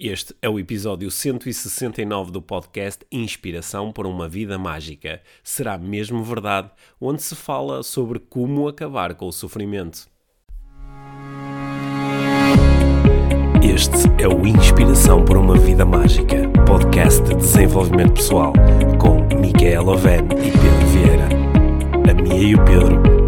Este é o episódio 169 do podcast Inspiração para uma Vida Mágica. Será mesmo verdade? Onde se fala sobre como acabar com o sofrimento. Este é o Inspiração para uma Vida Mágica, podcast de desenvolvimento pessoal, com Micaela Oven e Pedro Vieira. A Mia e o Pedro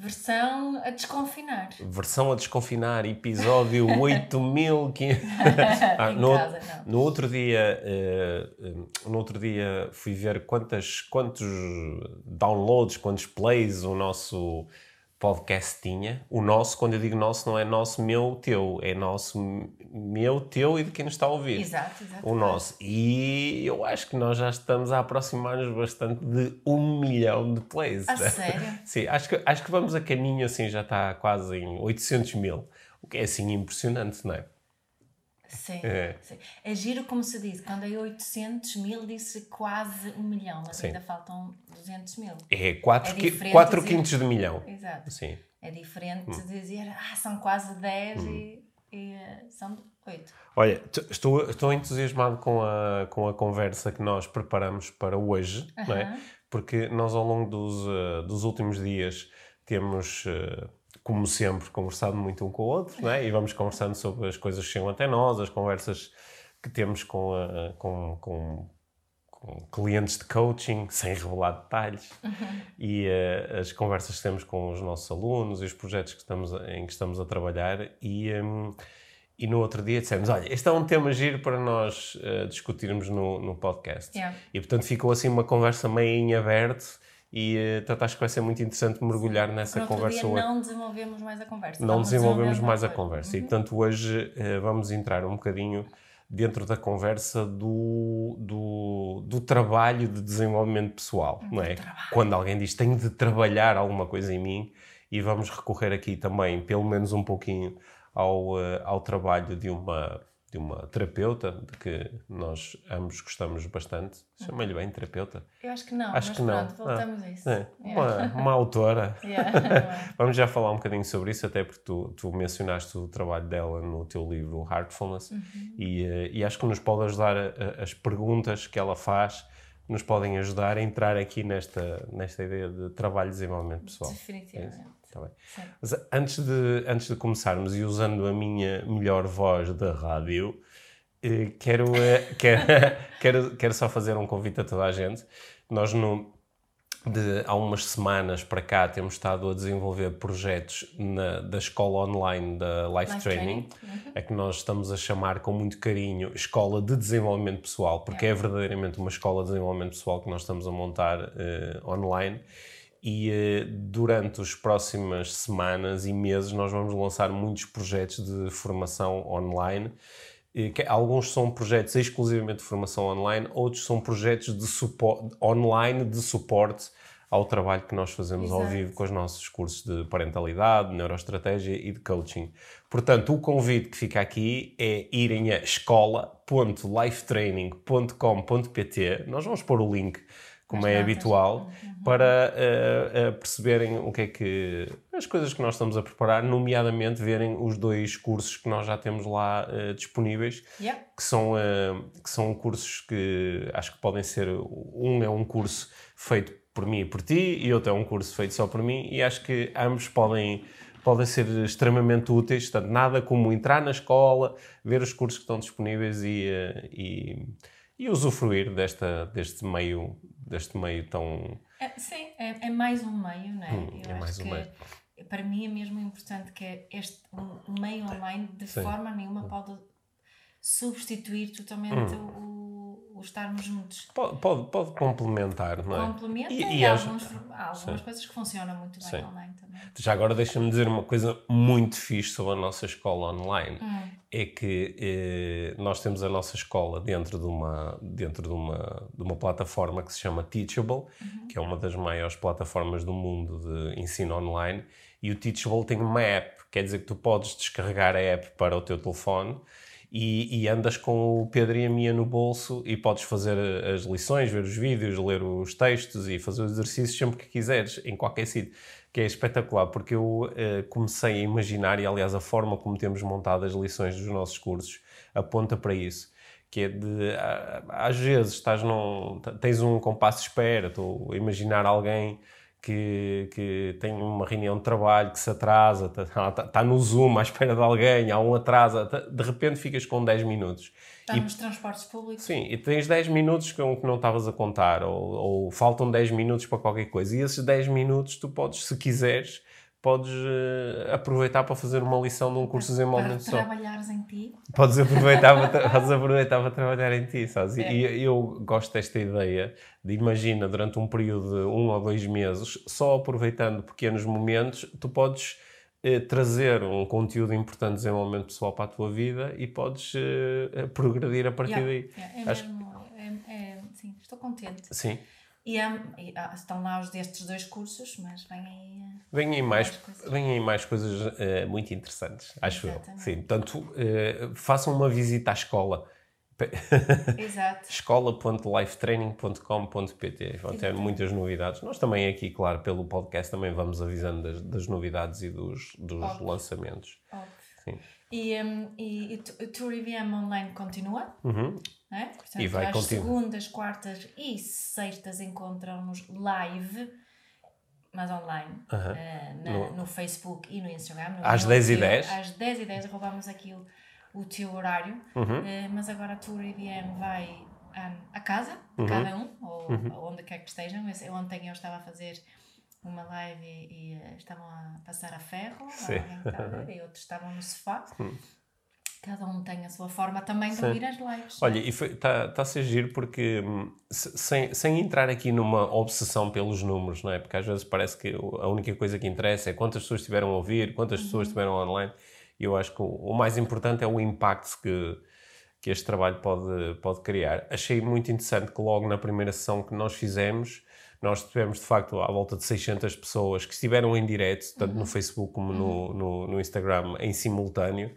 Versão a desconfinar. Versão a desconfinar, episódio 8500. ah, no, casa, no outro dia, eh, no outro dia fui ver quantas, quantos downloads, quantos plays o nosso podcast tinha. O nosso, quando eu digo nosso, não é nosso, meu, teu. É nosso, meu, teu e de quem nos está a ouvir. Exato, exato. O nosso. E eu acho que nós já estamos a aproximar-nos bastante de um milhão de plays. A sério? Sim, acho que, acho que vamos a caminho assim, já está quase em 800 mil. O que é assim impressionante, não é? Sim, É. sim. É giro como se diz. Quando é 800 mil, disse quase um milhão, mas Sim. ainda faltam 200 mil. É 4, É quintos de milhão. Exato. Sim. É diferente Hum. dizer, ah, são quase 10 e, e, eh, são 8. Olha, estou, estou entusiasmado com a, com a conversa que nós preparamos para hoje, não é? Porque nós, ao longo dos, eh, dos últimos dias, temos, eh, como sempre, conversado muito um com o outro, não é? E vamos conversando sobre as coisas que chegam até nós, as conversas que temos com, a- com, com, com clientes de coaching, sem revelar detalhes, e eh, as conversas que temos com os nossos alunos e os projetos que estamos, em que estamos a trabalhar. E, hum, e no outro dia dissemos: olha, este é um tema giro para nós eh, discutirmos no, no podcast. Yeah. E portanto ficou assim uma conversa meio em aberto. E eh, portanto acho que vai ser muito interessante mergulhar nessa No outro conversa hoje. não desenvolvemos mais a conversa. Não desenvolvemos mais a conversa. E Uhum. portanto hoje eh, vamos entrar um bocadinho dentro da conversa do, do, do trabalho de desenvolvimento pessoal, não é? Quando alguém diz tenho de trabalhar alguma coisa em mim e vamos recorrer aqui também, pelo menos um pouquinho, ao, eh, ao trabalho de uma, de uma terapeuta, de que nós ambos gostamos bastante. Chama-lhe bem terapeuta? Eu acho que não, Acho que não. pronto, voltamos a isso. É, Yeah. uma, uma autora. Yeah. Vamos já falar um bocadinho sobre isso, até porque tu, tu mencionaste o trabalho dela no teu livro Heartfulness Uhum. e, eh, e acho que nos pode ajudar, a- as perguntas que ela faz nos podem ajudar a entrar aqui nesta, nesta ideia de trabalho e desenvolvimento pessoal. Definitivamente. Está bem. Sim. Mas antes de, antes de começarmos e usando a minha melhor voz da rádio, eh, quero, eh, quero, quero, quero só fazer um convite a toda a gente. Nós, no, de, há umas semanas para cá, temos estado a desenvolver projetos na, da escola online da Life, Life Training, Training, Uhum. a que nós estamos a chamar com muito carinho Escola de Desenvolvimento Pessoal, porque é verdadeiramente uma escola de desenvolvimento pessoal que nós estamos a montar eh, online. E eh, durante as próximas semanas e meses nós vamos lançar muitos projetos de formação online. Eh, que alguns são projetos exclusivamente de formação online, outros são projetos de suporte, online de suporte ao trabalho que nós fazemos ao Exato. vivo com os nossos cursos de parentalidade, neuroestratégia e de coaching. Portanto, o convite que fica aqui é irem a escola.lifetraining.com.pt. Nós vamos pôr o link, como Nas é habitual, para eh, eh, perceberem o que é que. as coisas que nós estamos a preparar, nomeadamente verem os dois cursos que nós já temos lá eh, disponíveis Yeah. que são, que são cursos que acho que podem ser. Um é um curso feito por mim e por ti, e outro é um curso feito só por mim, e acho que ambos podem, podem ser extremamente úteis. Portanto, nada como entrar na escola, ver os cursos que estão disponíveis e, e, e usufruir desta, deste, meio, deste meio tão. É, sim, é, é mais um meio, não é? Hum, Eu é acho mais um que meio. Para mim é mesmo importante que este meio online de Sim. forma nenhuma pode substituir totalmente Hum. o, o estarmos juntos Pode, pode, pode complementar, não é? complementa E- e, e há, alguns- há algumas coisas que funcionam muito bem Sim. online também. Já agora deixa-me dizer uma coisa muito fixe sobre a nossa escola online. Hum. É que eh, nós temos a nossa escola dentro de uma, dentro de uma, de uma plataforma que se chama Teachable, que é uma das maiores plataformas do mundo de ensino online. E o Teachable tem uma app, quer dizer que tu podes descarregar a app para o teu telefone e, e andas com o Pedro e a Mia no bolso e podes fazer as lições, ver os vídeos, ler os textos e fazer os exercícios sempre que quiseres, em qualquer sítio. Que é espetacular, porque eu eh, comecei a imaginar, e aliás a forma como temos montado as lições dos nossos cursos aponta para isso. Que é de, às vezes, estás num, tens um compasso de espera, estou a imaginar alguém que, que tem uma reunião de trabalho que se atrasa, está tá, tá no Zoom à espera de alguém, há um atrasa, tá- de repente ficas com 10 minutos. Está E- nos transportes públicos. Sim, e tens 10 minutos com que não estavas a contar, ou, ou faltam 10 minutos para qualquer coisa. E esses 10 minutos tu podes, se quiseres, podes eh, aproveitar para fazer uma lição de um curso de desenvolvimento pessoal. trabalhares em ti. Podes aproveitar, para podes aproveitar para trabalhar em ti, sabes? E- É. E eu gosto desta ideia de, imagina, durante um período de um ou dois meses, só aproveitando pequenos momentos, tu podes eh, trazer um conteúdo importante de desenvolvimento pessoal para a tua vida e podes eh, progredir a partir Yeah, daí. yeah, é Acho- mesmo, é- é- sim, estou contente. Sim. E, há- e há- estão lá os destes dois cursos, mas vem aí. eh, Vêm aí mais, vêm aí mais coisas eh, muito interessantes, acho eu. Exatamente. Sim, portanto, eh, façam uma visita à escola. Escola.lifetraining.com.pt Vão ter muitas novidades. Nós também aqui, claro, pelo podcast também vamos avisando das, das novidades e dos, dos Óbvio. lançamentos. Óbvio. E, um, e, e o Tour IBM Online continua, Uhum. é? Portanto, E vai às continuar. segundas, quartas e sextas encontram-nos live, mas online, Aham. eh, na- No- no... Facebook e no Instagram. no Às meu 10 e teu- 10? Às 10 e 10 roubamos aqui o, teu horário, Uhum. eh, mas agora a Tour IBM vai ah, a casa, Uhum. de cada um, ou, ou onde quer que estejam. Esse- Ontem eu estava a fazer uma live e, e, eh, estavam a passar a ferro, estava, e outros estavam no sofá. Hum. Cada um tem a sua forma também de Sim. ouvir as lives. Olha, e está tá a ser giro porque, hum, se- sem, sem entrar aqui numa obsessão pelos números, não é? Porque às vezes parece que a única coisa que interessa é quantas pessoas estiveram a ouvir, quantas pessoas estiveram online. Eu acho que o, o mais importante é o impacto que, que este trabalho pode, pode criar. Achei muito interessante que logo na primeira sessão que nós fizemos, nós tivemos de facto à volta de 600 pessoas que estiveram em direto, tanto no Facebook como no, no, no Instagram, em simultâneo.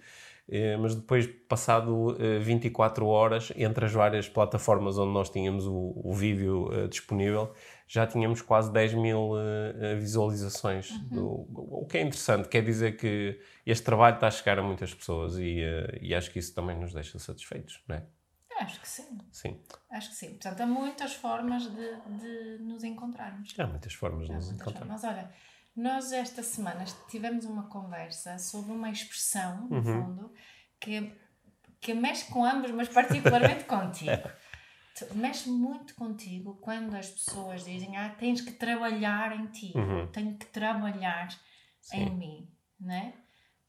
Eh, mas depois, passado eh, 24 horas, entre as várias plataformas onde nós tínhamos o, o vídeo eh, disponível, já tínhamos quase 10 mil eh, eh, visualizações. do- o que é interessante, quer dizer que este trabalho está a chegar a muitas pessoas e, eh, e acho que isso também nos deixa satisfeitos, não é? Acho que sim, Sim, acho que sim. Portanto, há muitas formas de, de nos encontrarmos. há muitas formas de Há nos muitas encontrar. formas. Mas olha, nós esta semana tivemos uma conversa sobre uma expressão, no Uhum. fundo, que, que mexe com ambos, mas particularmente contigo. Mexe muito contigo quando as pessoas dizem ah, tens que trabalhar em ti, Uhum. tenho que trabalhar em Sim. mim, não é?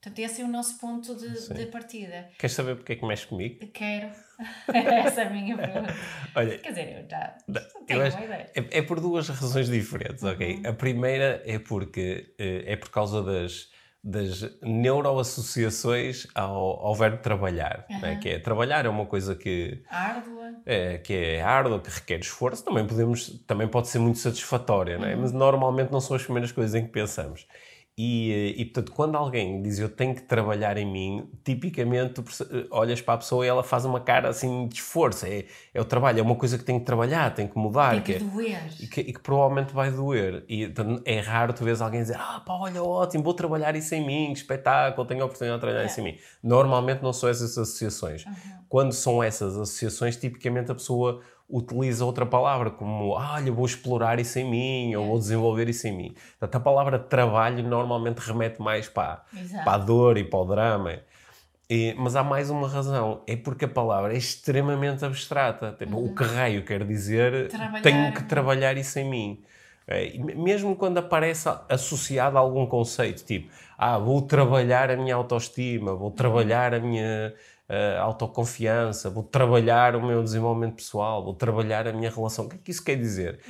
Portanto, esse é o nosso ponto de, de partida. Queres saber porque é que mexe comigo? Quero. Essa é a minha pergunta. Olha, Quer dizer, eu já Da- tenho eu acho- uma ideia. É, é por duas razões diferentes, ok? Uhum. A primeira é porque eh, é por causa das, das neuroassociações ao, ao verbo trabalhar, né? Uhum. que é trabalhar é uma coisa que Árdua. é, que é árdua, que requer esforço, também podemos, também pode ser muito satisfatória, é? mas normalmente não são as primeiras coisas em que pensamos. E, eh, e, portanto, quando alguém diz eu tenho que trabalhar em mim, tipicamente tu eh, olhas para a pessoa e ela faz uma cara assim de esforço. É, é o trabalho, é uma coisa que tem que trabalhar, tem que mudar. Tem que que é- doer. e que, e que provavelmente vai doer. E portanto, é raro tu vês alguém dizer ah pá, olha, ótimo, vou trabalhar isso em mim, que espetáculo, tenho a oportunidade de trabalhar isso em mim. Normalmente não são essas associações. Uhum. Quando são essas associações, tipicamente a pessoa utiliza outra palavra, como ah, olha, vou explorar isso em mim, ou vou desenvolver isso em mim. Portanto, a palavra trabalho normalmente remete mais para, Exato. para a dor e para o drama. E- mas há mais uma razão, é porque a palavra é extremamente abstrata. Tipo, O que raio quer dizer Trabalhar. tenho que trabalhar isso em mim. É, me- mesmo quando aparece associado a algum conceito, tipo, ah, vou trabalhar a minha autoestima, vou trabalhar a minha, uh, autoconfiança, vou trabalhar o meu desenvolvimento pessoal, vou trabalhar a minha relação. O que é que isso quer dizer?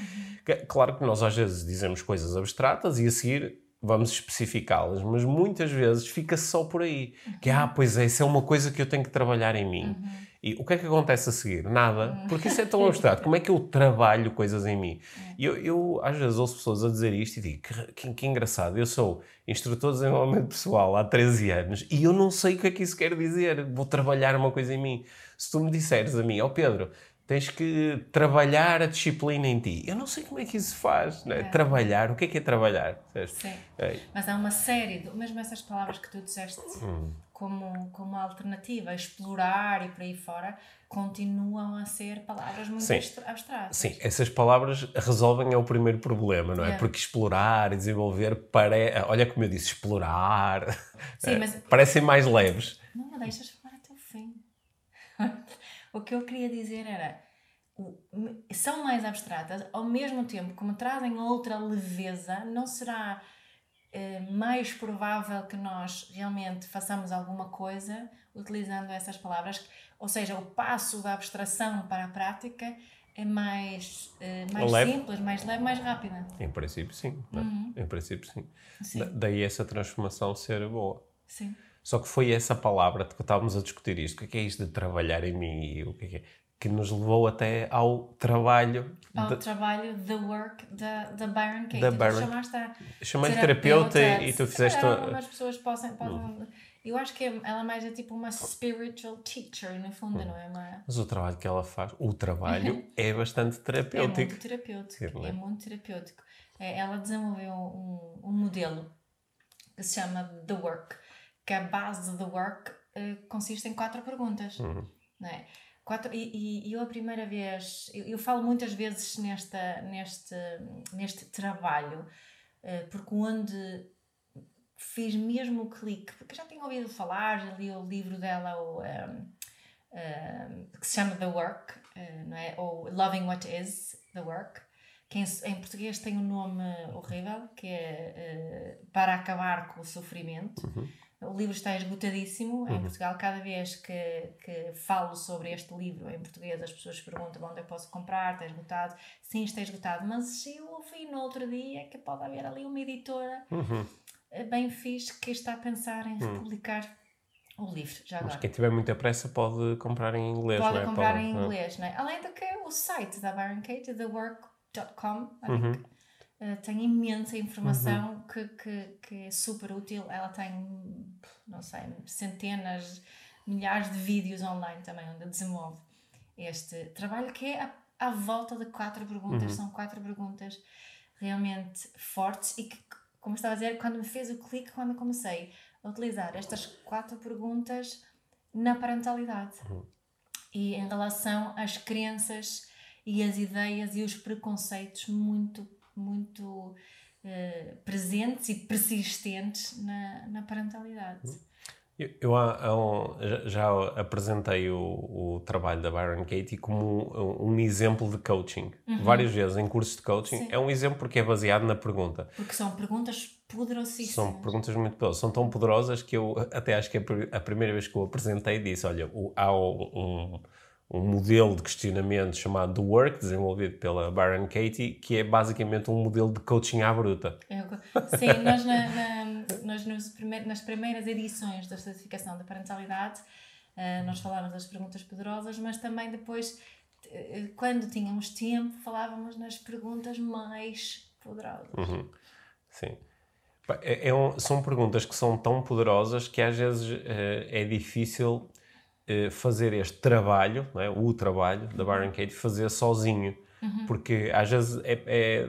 Claro que nós às vezes dizemos coisas abstratas e a seguir vamos especificá-las, mas muitas vezes fica só por aí. Que, ah, pois é, isso é uma coisa que eu tenho que trabalhar em mim. Uhum. E o que é que acontece a seguir? Nada, uhum. porque isso é tão abstrato. Como é que eu trabalho coisas em mim? E eu, eu, às vezes ouço pessoas a dizer isto e digo, que, que, que, engraçado, eu sou instrutor de desenvolvimento pessoal há 13 anos e eu não sei o que é que isso quer dizer. Vou trabalhar uma coisa em mim. Se tu me disseres a mim, ó oh Pedro, tens que trabalhar a disciplina em ti. Eu não sei como é que isso faz. Né? É. Trabalhar, o que é que é trabalhar? Sim. É. Mas há uma série, de, mesmo essas palavras que tu disseste hum. Como, como alternativa, explorar e por aí fora, continuam a ser palavras muito Sim. abstratas. Sim, essas palavras resolvem é o primeiro problema, não é? é. Porque explorar e desenvolver, pare... olha como eu disse, explorar, Sim, é, mas... parecem mais leves. Não me deixas falar até o fim. O que eu queria dizer era, são mais abstratas, ao mesmo tempo, como trazem outra leveza, não será mais provável que nós realmente façamos alguma coisa utilizando essas palavras, ou seja, o passo da abstração para a prática é mais, eh, mais simples, mais leve, mais rápida. Em princípio, sim. É? Uhum. Em princípio, sim. sim. Da, daí essa transformação ser boa. Sim. Só que foi essa palavra que estávamos a discutir isto. O que é, é isto de trabalhar em mim? O que é, que, é? Que nos levou até ao trabalho. Ao de... trabalho, the work da, da Byron Katie. Da Byron... chamaste a Chamei terapeuta, terapeuta e, tu fizeste. Se algumas pessoas possam. Hum. Eu acho que ela mais é tipo uma spiritual teacher, no fundo, hum. não é? Uma... Mas o trabalho que ela faz, o trabalho, é bastante terapêutico. É muito terapêutico. É, é muito terapêutico. Ela desenvolveu um, um modelo que se chama The Work que a base do work uh, consiste em quatro perguntas. Uhum. Não é? Quatro, e, e, eu a primeira vez, eu, eu, falo muitas vezes nesta, neste, neste trabalho, uh, porque onde fiz mesmo o clique, porque já tinha ouvido falar, já li o livro dela, o, um, um, que se chama The Work, uh, não é? ou Loving What Is, The Work, que em, em português tem um nome horrível, que é uh, Para Acabar com o Sofrimento. Uhum o livro está esgotadíssimo uhum. em Portugal. Cada vez que, que falo sobre este livro em português, as pessoas perguntam onde eu posso comprar, está esgotado. Sim, está esgotado, mas eu ouvi no outro dia que pode haver ali uma editora uhum. Eh, bem fixe que está a pensar em uhum. republicar o livro. Já agora. Mas quem tiver muita pressa pode comprar em inglês, pode não é? comprar pode, em inglês, não é? Além do que o site da Byron Kate, thework.com, Uh, tem imensa informação uhum. que, que, que é super útil. Ela tem, não sei, centenas, milhares de vídeos online também, onde desenvolve este trabalho que é à, à volta de quatro perguntas. Uhum. São quatro perguntas realmente fortes e que, como estava a dizer, quando me fez o clique, quando comecei a utilizar estas quatro perguntas na parentalidade uhum. e em relação às crenças e as ideias e os preconceitos muito muito uh, presentes e persistentes na, na parentalidade. Eu, eu há, há um, já, apresentei o, o, trabalho da Byron Katie como um, um exemplo de coaching. Uhum. Várias vezes em cursos de coaching. Sim. É um exemplo porque é baseado na pergunta. Porque são perguntas poderosíssimas. São perguntas muito poderosas. São tão poderosas que eu até acho que a primeira vez que eu apresentei disse, olha, há um um modelo de questionamento chamado The Work, desenvolvido pela Byron Katie, que é basicamente um modelo de coaching à bruta. Sim, nós, na, na, nós primeir, nas primeiras edições da certificação da parentalidade, uh, nós falávamos das perguntas poderosas, mas também depois, uh, quando tínhamos tempo, falávamos nas perguntas mais poderosas. Uhum. Sim. É, é um, são perguntas que são tão poderosas que às vezes uh, é difícil eh, fazer este trabalho, é? o trabalho da Byron Katie, fazer sozinho. Uhum. Porque às vezes é, é,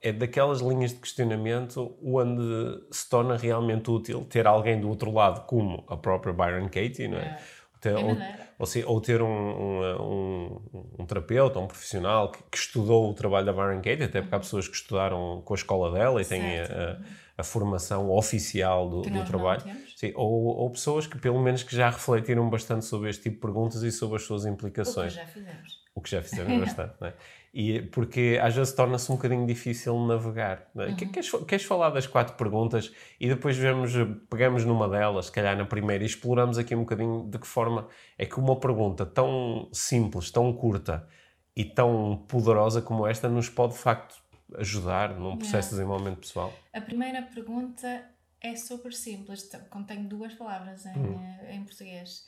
é, daquelas linhas de questionamento onde se torna realmente útil ter alguém do outro lado, como a própria Byron Katie, não é? é. Ter, ou, ou, ou, ter um, um, um, um, terapeuta, um profissional que, que, estudou o trabalho da Byron Katie, até porque há uhum. pessoas que estudaram com a escola dela e têm a, a formação oficial do, do trabalho. Sim, ou, ou, pessoas que, pelo menos, que já refletiram bastante sobre este tipo de perguntas e sobre as suas implicações. já fizemos. O que já fizemos bastante, não é? E, porque às vezes torna-se um bocadinho difícil navegar. É? uhum. queres, queres falar das quatro perguntas e depois vemos, pegamos numa delas, se calhar na primeira, e exploramos aqui um bocadinho de que forma é que uma pergunta tão simples, tão curta e tão poderosa como esta nos pode de facto ajudar num processo de desenvolvimento pessoal? A primeira pergunta é super simples, contém duas palavras em, uhum. Eh, em português.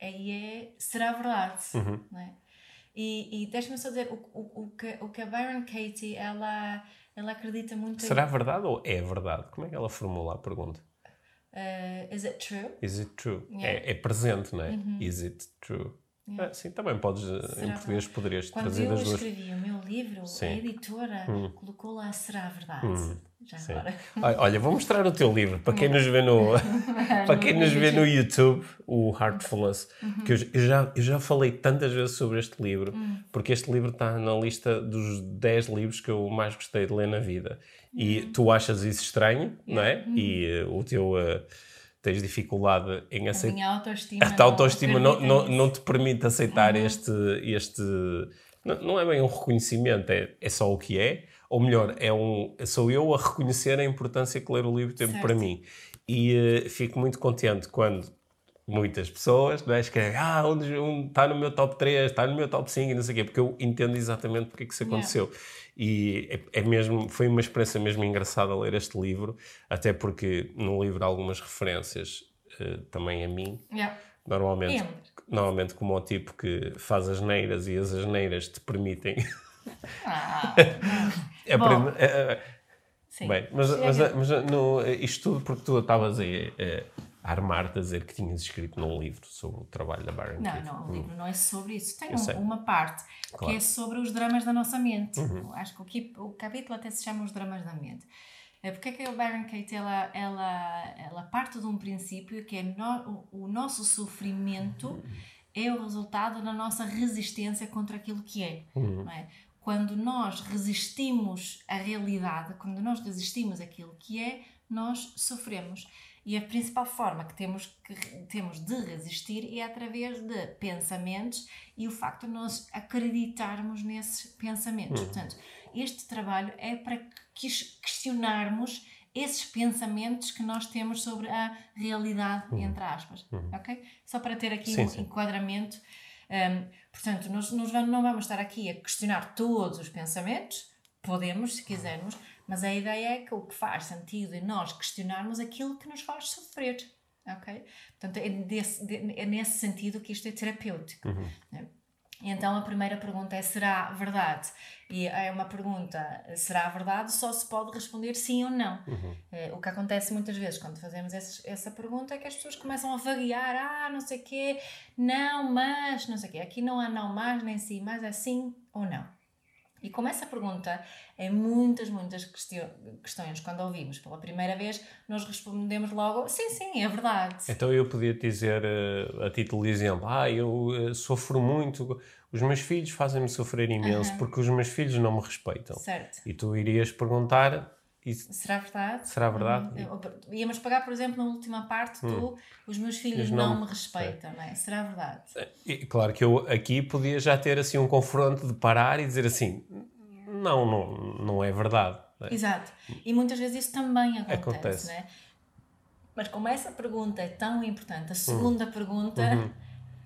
Aí é será verdade, uhum. não é? E, e deixa-me só dizer, o, o, o, que, o que a Byron Katie, ela, ela acredita muito Será em... verdade ou é verdade? Como é que ela formula a pergunta? Uh, is it true? Is it true? Yeah. É, é, presente, não é? Uhum. Is it true? Yeah. Ah, sim, também podes, eh, será em português, poderias Quando trazer as duas. Quando eu escrevi o meu livro, sim. a editora hum. colocou lá Será Verdade. Hum. Já sim. agora. Olha, vou mostrar o teu livro para quem nos vê no, para quem nos vê no YouTube, o Heartfulness, uhum. que eu, eu, já, eu já falei tantas vezes sobre este livro, uhum. porque este livro está na lista dos 10 livros que eu mais gostei de ler na vida. E uhum. tu achas isso estranho, não é? E uh, o teu. Uh, tens dificuldade em aceitar. A minha autoestima. A tua autoestima não, não, não, te permite aceitar uhum. este. este não, não, é bem um reconhecimento, é, é só o que é. Ou melhor, é um, sou eu a reconhecer a importância que ler o livro tem para mim. E uh, fico muito contente quando muitas pessoas não é, escrevem ah, onde um, está no meu top 3, está no meu top 5 e não sei o quê, porque eu entendo exatamente porque é que isso aconteceu. Yeah. E é, é, mesmo, foi uma experiência mesmo engraçada ler este livro, até porque no livro há algumas referências uh, também a mim. Yeah. Normalmente, yeah. normalmente como o tipo que faz as neiras e as asneiras te permitem. Ah, é, é, Sim. Bem, mas, mas, mas, no, isto tudo porque tu estavas aí a armar-te a dizer que tinhas escrito num livro sobre o trabalho da Byron Não, não, o livro hum. não é sobre isso. Tem um, uma parte claro. que é sobre os dramas da nossa mente. Uhum. Acho que o, o capítulo até se chama Os Dramas da Mente. É porque é que a Byron Kate ela, ela, ela parte de um princípio que é no, o, o nosso sofrimento uhum. é o resultado da nossa resistência contra aquilo que é. Uhum. Não é? Quando nós resistimos à realidade, quando nós resistimos àquilo que é, nós sofremos. E a principal forma que temos, que temos de resistir é através de pensamentos e o facto de nós acreditarmos nesses pensamentos. Uhum. Portanto, este trabalho é para questionarmos esses pensamentos que nós temos sobre a realidade, uhum. entre aspas. Uhum. Ok? Só para ter aqui sim, um sim. enquadramento. Um, portanto, nós, nós não vamos estar aqui a questionar todos os pensamentos, podemos, se quisermos, mas a ideia é que o que faz sentido é nós questionarmos aquilo que nos faz sofrer. Ok? Portanto, é, desse, é nesse sentido que isto é terapêutico. Uhum. Né? Então a primeira pergunta é: será verdade? E é uma pergunta: será verdade? Só se pode responder sim ou não. Uhum. É, o que acontece muitas vezes quando fazemos essa, essa pergunta é que as pessoas começam a vaguear: ah, não sei o quê, não, mas, não sei o quê. Aqui não há não, mas, nem sim, mas é sim ou não. E como essa pergunta em muitas, muitas questões, quando ouvimos pela primeira vez, nós respondemos logo: sim, sim, é verdade. Então eu podia dizer, eh, a título de exemplo, ah, eu eh, sofro muito, os meus filhos fazem-me sofrer imenso uhum. porque os meus filhos não me respeitam. Certo. E tu irias perguntar. Será verdade? Será verdade? Uhum. Íamos pagar, por exemplo, na última parte, tu, hum. os meus filhos não, não, me respeitam, não é? Será verdade? E, claro que eu aqui podia já ter assim um confronto de parar e dizer assim: não, não, não é verdade. É? Exato. E muitas vezes isso também acontece, acontece. Né? Mas como essa pergunta é tão importante, a segunda uhum. pergunta uhum.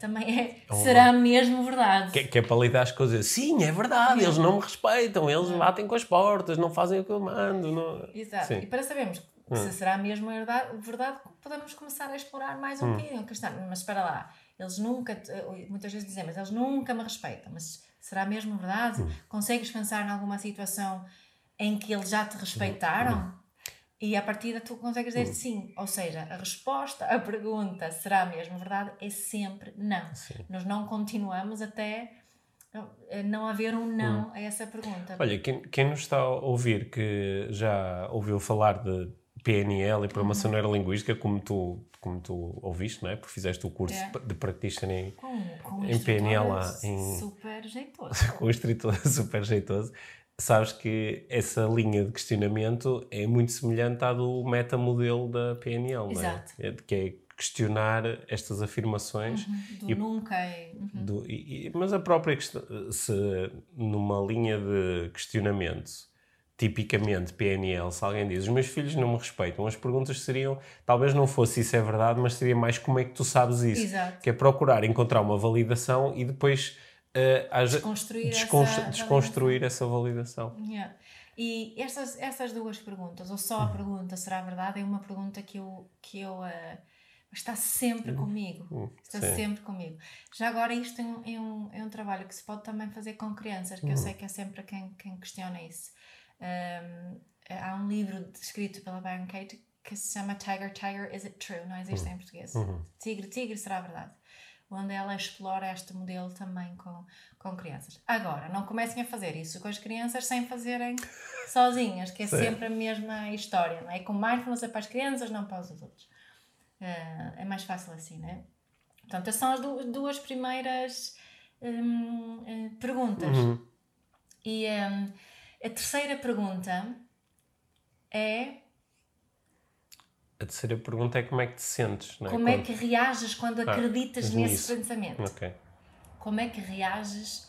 Também é: será mesmo verdade? Que, que, é para lidar as coisas. Sim, é verdade, eles não me respeitam, eles batem com as portas, não fazem o que eu mando. Não... Exato. Sim. E para sabermos hum. se será mesmo verdade, verdade, podemos começar a explorar mais um hum. bocadinho. Mas espera lá, eles nunca, muitas vezes dizem, mas eles nunca me respeitam. Mas será mesmo verdade? Hum. Consegues pensar em alguma situação em que eles já te respeitaram? E a partir da tu consegues dizer hum. sim. Ou seja, a resposta à pergunta será mesmo verdade é sempre não. Sim. Nós não continuamos até não haver um não hum. a essa pergunta. Olha, quem, quem nos está a ouvir que já ouviu falar de PNL e Programação uhum. Neurolinguística, como tu como tu ouviste, não é? Porque fizeste o curso é. de practitioner com, com em PNL lá. Em... Super jeitoso. com o instrutor super jeitoso. Sabes que essa linha de questionamento é muito semelhante à do metamodelo da PNL, não é? Exato. É, que é questionar estas afirmações. Uhum, do e, nunca. É, uhum. Do, e, mas a própria questão, se numa linha de questionamento, tipicamente PNL, se alguém diz os meus filhos não me respeitam, as perguntas seriam, talvez não fosse isso é verdade, mas seria mais como é que tu sabes isso. Exato. Que é procurar encontrar uma validação e depois uh, desconstruir, desconstru essa, desconstruir essa validação. Yeah. E estas, estas duas perguntas, ou só a uhum. pergunta será verdade, é uma pergunta que eu, que eu uh, está sempre uhum. comigo. Uhum. Está Sim. sempre comigo. Já agora, isto é um, é um, é um trabalho que se pode também fazer com crianças, que eu sei que é sempre quem, quem questiona isso. Um, há um livro escrito pela Baron Kate que se chama Tiger, Tiger, Is It True? Não existe em português. Tigre, Tigre, será verdade? Onde ela explora este modelo também com, com crianças. Agora, não comecem a fazer isso com as crianças sem fazerem sozinhas, que é Sim. sempre a mesma história, não é? Com mindfulness é para as crianças, não para os adultos. Uh, é mais fácil assim, não é? Portanto, essas são as duas primeiras um, eh, perguntas. Uhum. E um, a terceira pergunta é a terceira pergunta é como é que te sentes, não é? Como é que reages quando ah, acreditas nesse nisso. pensamento? Ok. Como é que reages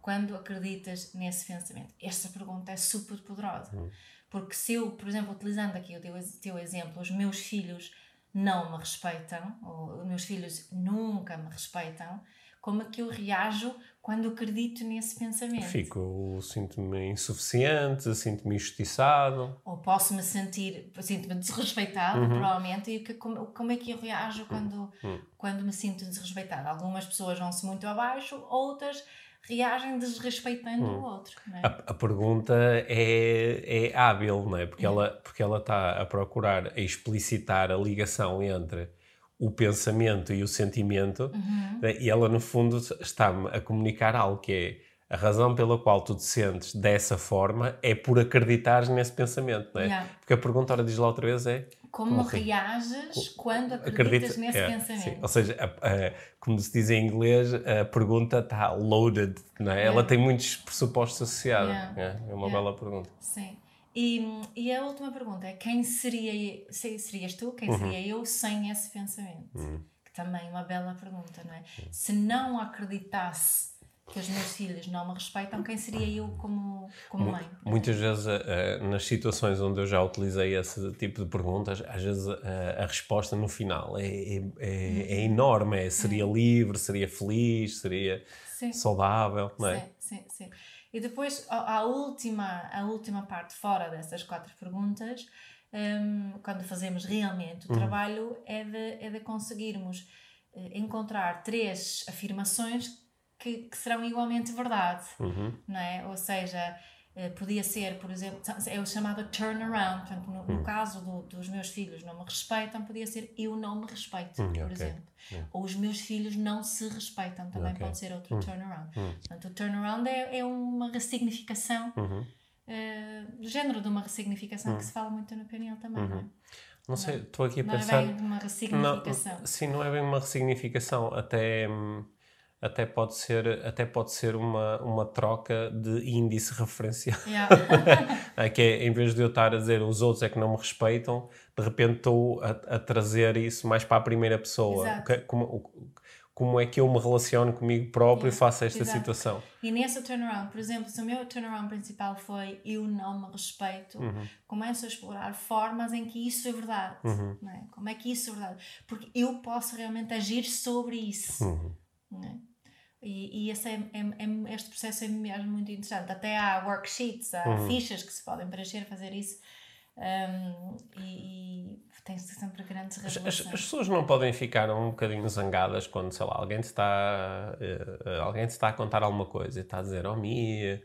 quando acreditas nesse pensamento? Esta pergunta é super poderosa. Hum. Porque se eu, por exemplo, utilizando aqui o teu, teu exemplo, os meus filhos não me respeitam, ou os meus filhos nunca me respeitam, como é que eu reajo quando acredito nesse pensamento? Fico, sinto-me insuficiente, sinto-me injustiçado. Ou posso-me sentir, sinto-me desrespeitado, uhum. provavelmente, e que, como, como é que eu reajo quando, uhum. quando me sinto desrespeitado? Algumas pessoas vão-se muito abaixo, outras reagem desrespeitando hum. o outro. É? A, a, pergunta é, é hábil, não é? Porque, é. Ela, porque ela está a procurar a explicitar a ligação entre o pensamento e o sentimento, uhum. né? e ela, no fundo, está-me a comunicar algo que é a razão pela qual tu te sentes dessa forma é por acreditares nesse pensamento, não é? Yeah. Porque a pergunta, ora diz lá outra vez, é... Como, como reages quando acreditas acredita, nesse é, pensamento. Sim. Ou seja, a, a, como se diz em inglês, a pergunta está loaded, não é? Yeah. Ela tem muitos pressupostos associados. Yeah. É, é uma bela pergunta. Sim. E, e a última pergunta é: quem seria, serias tu, quem uhum. seria eu sem esse pensamento? Uhum. Que também é uma bela pergunta, não é? Uhum. Se não acreditasse que os meus filhos não me respeitam, quem seria eu como, como mãe? Muitas vezes, uh, nas situações onde eu já utilizei esse tipo de perguntas, às vezes uh, a resposta no final é, é, é, é uhum. enorme. É, seria uhum. livre, seria feliz, seria sim. saudável, não é? Sim, sim, sim. E depois, a, a, última, a última parte, fora dessas quatro perguntas, um, quando fazemos realmente o uhum. trabalho, é de, é de conseguirmos uh, encontrar três afirmações que, que serão igualmente verdade, uhum. não é? Ou seja, eh, podia ser, por exemplo, é o chamado turnaround. Portanto, no, no hum. caso do, dos meus filhos não me respeitam, podia ser eu não me respeito, hum, por okay. exemplo. Hum. Ou os meus filhos não se respeitam, também okay. pode ser outro hum. turnaround. Hum. Portanto, o turnaround é, é uma ressignificação, uhum. uh, do género de uma ressignificação que se fala muito no PNL também, uhum. não é? Não sei, estou aqui a não pensar. Não é bem uma ressignificação. Não, sim, não é bem uma ressignificação, até. Hum, até pode ser, até pode ser uma, uma troca de índice referencial. Yeah. é que é, em vez de eu estar a dizer os outros é que não me respeitam, de repente estou a, a trazer isso mais para a primeira pessoa. Como, como é que eu me relaciono comigo próprio yeah. e faço esta Exato. situação. E nesse turnaround, por exemplo, se o meu turnaround principal foi eu não me respeito, uhum. começo a explorar formas em que isso é verdade. Uhum. É? Como é que isso é verdade? Porque eu posso realmente agir sobre isso. Uhum. É? E, e esse é, é, é, este processo é mesmo muito interessante. Até há worksheets, há uhum. fichas que se podem preencher, fazer isso. Um, e, e tem-se sempre grandes revelações. As, as, pessoas não podem ficar um bocadinho zangadas quando, sei lá, alguém te está, uh, alguém te está a contar alguma coisa e está a dizer, oh Mia,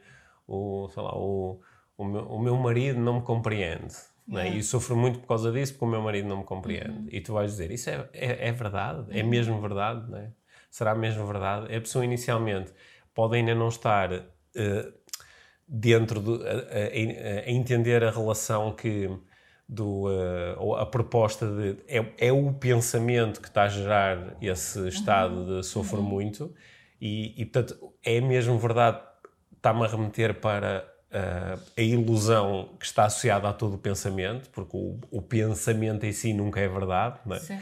o, sei lá, o, o, meu, o meu marido não me compreende. Yeah. Né? E sofro muito por causa disso, porque o meu marido não me compreende. Uhum. E tu vais dizer, isso é, é, é verdade? É uhum. mesmo verdade? Não é? Será mesmo verdade? A pessoa inicialmente pode ainda não estar uh, dentro de, a, a, entender a relação que do uh, ou a proposta de é, é o pensamento que está a gerar esse estado uhum. de sofrer uhum. muito e, e portanto é mesmo verdade está-me a remeter para uh, a ilusão que está associada a todo o pensamento porque o, o pensamento em si nunca é verdade não é? Sim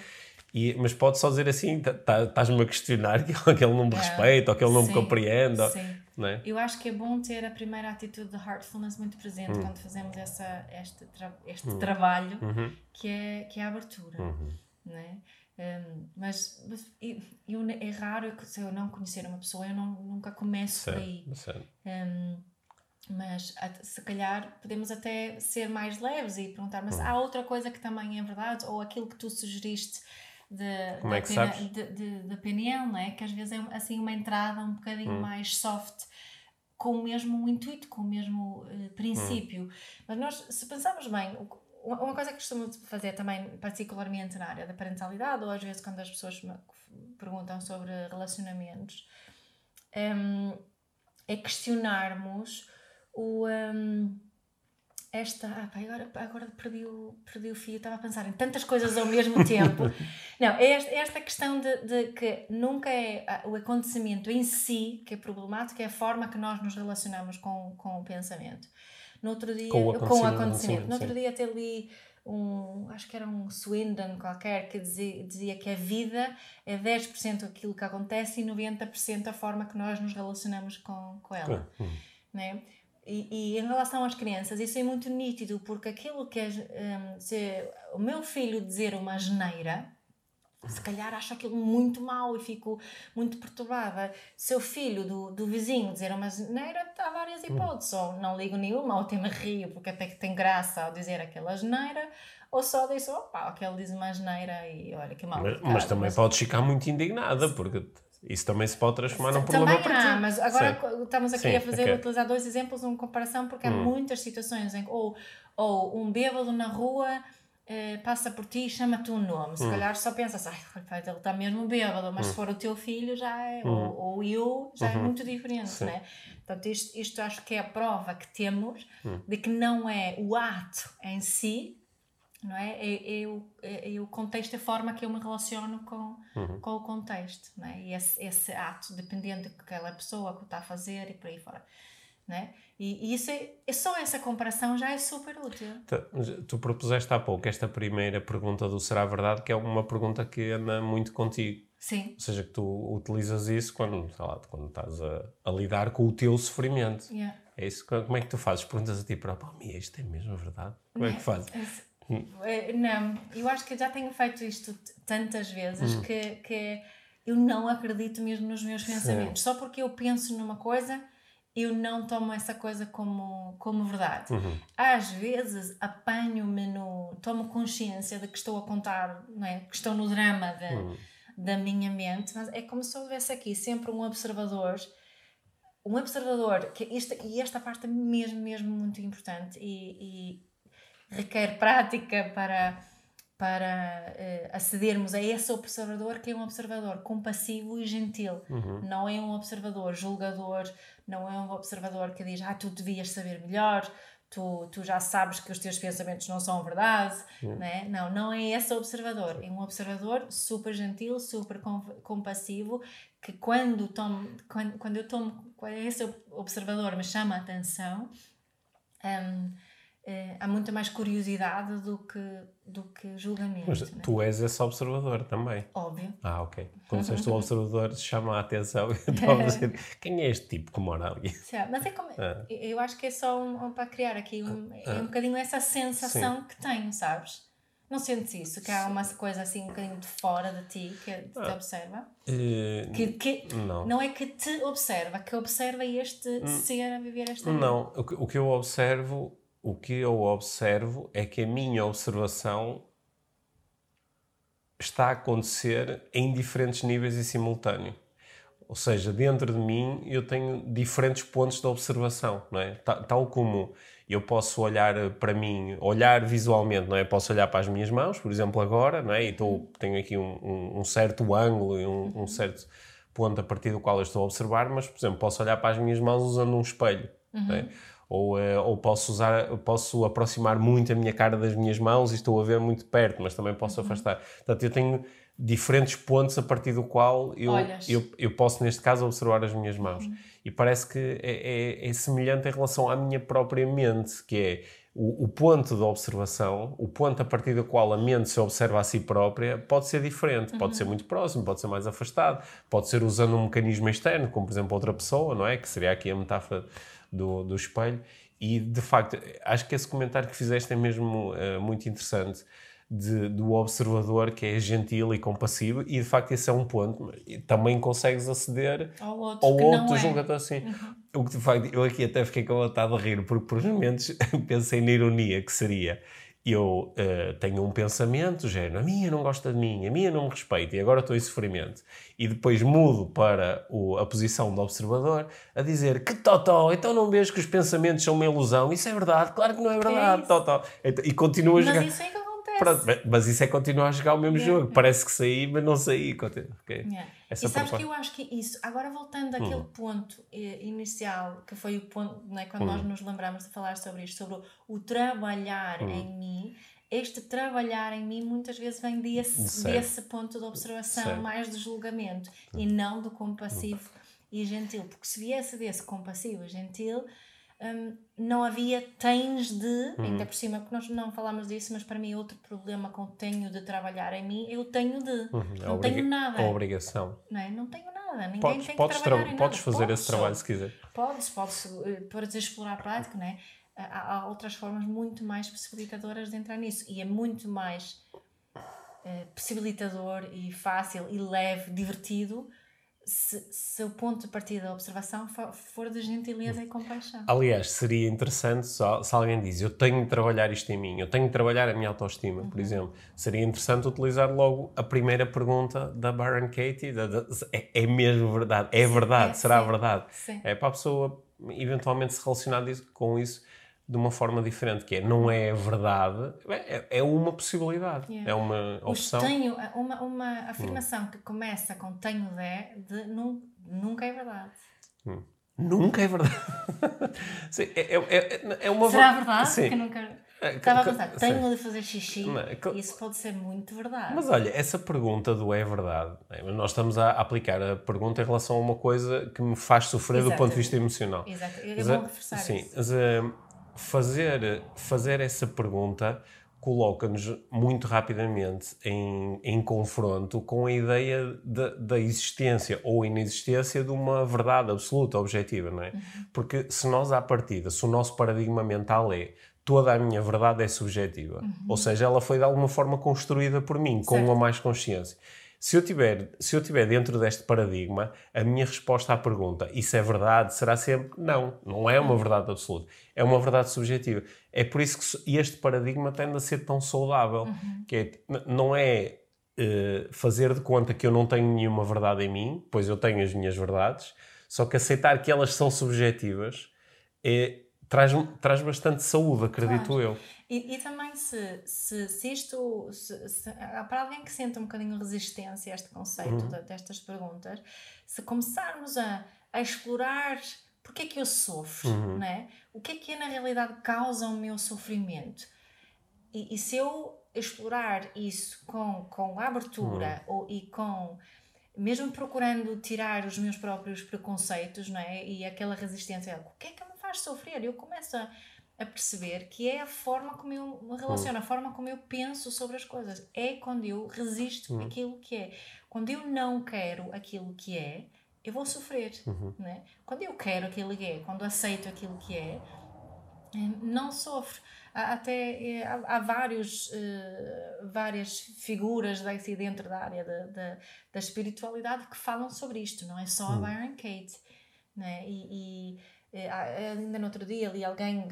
E, mas pode só dizer assim, tá, tá, estás-me a questionar que ele não me respeita, ou que ele não sim, me compreende. Sim. Não é? Eu acho que é bom ter a primeira atitude de heartfulness muito presente hum. quando fazemos essa, este, tra este hum. trabalho, uhum. que, é, que é a abertura. Uhum. Não é? Um, mas, mas eu, é raro que, se eu não conhecer uma pessoa, eu não, nunca começo certo, aí. Um, mas se calhar podemos até ser mais leves e perguntar, mas hum. há outra coisa que também é verdade? Ou aquilo que tu sugeriste de, Como é que pena, sabes? De, de, de PNL, não é? Que às vezes é assim uma entrada um bocadinho hum. mais soft com o mesmo intuito, com o mesmo uh, princípio. Hum. Mas nós, se pensarmos bem, uma coisa que costumo fazer também, particularmente na área da parentalidade, ou às vezes quando as pessoas me perguntam sobre relacionamentos, um, é questionarmos o. Um, esta. Ah, pá, agora, agora perdi, o, perdi o fio, estava a pensar em tantas coisas ao mesmo tempo. Não, é esta, é esta questão de, de, que nunca é o acontecimento em si que é problemático, é a forma que nós nos relacionamos com, com o pensamento. No outro dia, com o acontecimento. Com o acontecimento. No outro dia até li um, acho que era um Swindon qualquer, que dizia, dizia que a vida é 10% aquilo que acontece e 90% a forma que nós nos relacionamos com, com ela. Hum. Né? E, e, em relação às crianças, isso é muito nítido, porque aquilo que é, um, se o meu filho dizer uma geneira, se calhar acho aquilo muito mau e fico muito perturbada. Seu filho do, do vizinho dizer uma geneira, há várias hipóteses. Ou não ligo nenhuma, ou tem-me rio porque até que tem graça ao dizer aquela geneira, ou só diz, opa, aquele diz uma geneira e olha que mal. Mas, mas também mas... podes ficar muito indignada, porque isso também se pode transformar num problema também para há, mas agora Sim. estamos aqui Sim, a fazer, okay. utilizar dois exemplos, uma comparação, porque há hum. muitas situações em que ou, ou um bêbado na rua eh, passa por ti e chama-te um nome. Se hum. calhar só pensas, ai, ele está mesmo bêbado, mas hum. se for o teu filho já é, hum. ou, ou eu, já é uhum. muito diferente, né? Portanto, isto, isto acho que é a prova que temos hum. de que não é o ato em si, não é? É, é, o, é, é, o contexto, a forma que eu me relaciono com, uhum. com o contexto, não é? E esse, esse ato, dependendo daquela pessoa que está a fazer e por aí fora, é? E, e isso é, é, só essa comparação já é super útil. Tu, tu propuseste há pouco esta primeira pergunta do será verdade, que é uma pergunta que anda muito contigo. Sim. Ou seja, que tu utilizas isso quando, lá, quando estás a, a lidar com o teu sofrimento. Yeah. É isso? Como é que tu fazes? Perguntas a ti próprio, oh, isto é mesmo verdade? Como é que fazes? Eh, não, eu acho que já tenho feito isto tantas vezes hum. que, que eu não acredito mesmo nos meus pensamentos. Sim. Só porque eu penso numa coisa, eu não tomo essa coisa como, como verdade. Uhum. Às vezes apanho-me no. tomo consciência de que estou a contar, não é? que estou no drama de, uhum. da minha mente, mas é como se houvesse aqui sempre um observador. Um observador, que esta, e esta parte é mesmo, mesmo muito importante, e, e requer prática para, para uh, acedermos a esse observador que é um observador compassivo e gentil. Uhum. Não é um observador julgador, não é um observador que diz, ah, tu devias saber melhor, tu, tu já sabes que os teus pensamentos não são verdade, uhum. né? não, não é esse observador, é um observador super gentil, super compassivo, que quando, tomo, quando, quando eu tomo, quando esse observador me chama a atenção, um, é, há muita mais curiosidade do que, do que julgamento. Mas né? tu és esse observador também. Óbvio. Ah, ok. Quando és o observador, chama a atenção e a dizer quem é este tipo que mora ali? Sim, mas é como. Ah. Eu acho que é só um, um, para criar aqui um, ah. é um bocadinho essa sensação Sim. que tenho, sabes? Não sentes isso? Que há uma coisa assim um bocadinho de fora de ti que te ah. observa? Uh, que, que não. não é que te observa, que observa este hum. ser a viver esta vida. Não, o que, o que eu observo o que eu observo é que a minha observação está a acontecer em diferentes níveis e simultâneo. Ou seja, dentro de mim eu tenho diferentes pontos de observação, não é? Tal como eu posso olhar para mim, olhar visualmente, não é? Posso olhar para as minhas mãos, por exemplo, agora, não é? E tenho aqui um, um, um certo ângulo e um, um, certo ponto a partir do qual eu estou a observar, mas, por exemplo, posso olhar para as minhas mãos usando um espelho, uhum. não é? Ou, uh, ou posso usar, posso aproximar muito a minha cara das minhas mãos e estou a ver muito perto, mas também posso uhum. afastar. Portanto, eu tenho diferentes pontos a partir do qual eu, eu, eu, posso, neste caso, observar as minhas mãos. Uhum. E parece que é, é, é, semelhante em relação à minha própria mente, que é o, o, ponto de observação, o ponto a partir do qual a mente se observa a si própria, pode ser diferente, uhum. pode ser muito próximo, pode ser mais afastado, pode ser usando um mecanismo externo, como por exemplo outra pessoa, não é? Que seria aqui a metáfora do, do espelho. E de facto, acho que esse comentário que fizeste é mesmo uh, muito interessante de, do observador que é gentil e compassivo, e de facto esse é um ponto. Também consegues aceder ao outro, ao outro julga-te é. assim. Uhum. O que de facto, eu aqui até fiquei com vontade de rir, porque por momentos pensei na ironia que seria eu uh, tenho um pensamento, género, a minha não gosta de mim, a minha não me respeita e agora estou em sofrimento. E depois mudo para o, a posição do observador a dizer que totó, então não vejo que os pensamentos são uma ilusão. Isso é verdade, claro que não é verdade, é totó. E continuo a jogar. Mas isso é que Pronto, mas isso é continuar a jogar o mesmo yeah. jogo. Parece que saí, mas não saí. Okay. Yeah. Essa e sabes que eu acho que isso, agora voltando àquele hum. ponto eh, inicial, que foi o ponto, né, quando hum. nós nos lembramos de falar sobre isto, sobre o, o trabalhar hum. em mim, este trabalhar em mim muitas vezes vem desse, desse ponto de observação, mais do julgamento, e não do compassivo e gentil. Porque se viesse desse compassivo e gentil um, não havia tens de, uhum. ainda por cima, porque nós não falámos disso, mas para mim outro problema com tenho de trabalhar em mim, eu tenho de, uhum. não tenho nada. A obrigação. Não, é? não tenho nada, ninguém podes, tem podes que trabalhar tra Podes fazer esse trabalho se quiser. Podes, podes, eh, podes explorar a prática, não é? Há, há, outras formas muito mais possibilitadoras de entrar nisso e é muito mais uh, possibilitador e fácil e leve, divertido se, se, o ponto de partida da observação for, for de gentileza e compaixão. Aliás, seria interessante se, se, alguém diz eu tenho de trabalhar isto em mim, eu tenho de trabalhar a minha autoestima, uhum. por exemplo. Seria interessante utilizar logo a primeira pergunta da Baron Katie: da, da, é, é, mesmo verdade? É verdade? É, será sim, verdade? Sim. É para a pessoa eventualmente se relacionar com isso de uma forma diferente, que é não é verdade, é, é uma possibilidade, yeah. é uma opção. tenho, uma, uma afirmação hum. que começa com tenho de, de num, nunca é verdade. Hum. Nunca é verdade. Sim, é, é, é, é uma Será verdade? Sim. Que nunca... É, Estava a pensar, tenho sim. de fazer xixi, não, isso pode ser muito verdade. Mas olha, essa pergunta do é verdade, nós estamos a aplicar a pergunta em relação a uma coisa que me faz sofrer Exato. do ponto de vista emocional. Exato, eu, vou reforçar sim, isso. Mas, uh, fazer, fazer essa pergunta coloca-nos muito rapidamente em, em confronto com a ideia da, da existência ou inexistência de uma verdade absoluta, objetiva, não é? Uhum. Porque se nós, à partida, se o nosso paradigma mental é toda a minha verdade é subjetiva, uhum. ou seja, ela foi de alguma forma construída por mim, certo. com uma mais consciência. Se eu, tiver, se eu tiver dentro deste paradigma, a minha resposta à pergunta, isso é verdade, será sempre não. Não é uma verdade absoluta. É uma verdade subjetiva. É por isso que este paradigma tende a ser tão saudável. Uhum. Que é, não é uh, fazer de conta que eu não tenho nenhuma verdade em mim, pois eu tenho as minhas verdades, só que aceitar que elas são subjetivas é, traz, traz bastante saúde, acredito claro. eu. E, e, também se, se, se isto, se, se, para alguém que sente um bocadinho resistência a este conceito uhum. de, destas perguntas, se começarmos a, a explorar porque é que eu sofro, uhum. né? o que é que é na realidade causa o meu sofrimento, e, e se eu explorar isso com, com abertura uhum. ou, e com mesmo procurando tirar os meus próprios preconceitos não é? e aquela resistência, o que é que faz sofrer? Eu começo a, a perceber que é a forma como eu me relaciono, a forma como eu penso sobre as coisas. É quando eu resisto uhum. aquilo que é. Quando eu não quero aquilo que é, eu vou sofrer. Uhum. Né? Quando eu quero aquilo que é, quando aceito aquilo que é, eh, não sofro. Há, até eh, há, há vários, uh, várias figuras daqui dentro da área da, da, da, espiritualidade que falam sobre isto, não é só a uhum. Byron Kate. Né? E, e ainda no outro dia li alguém,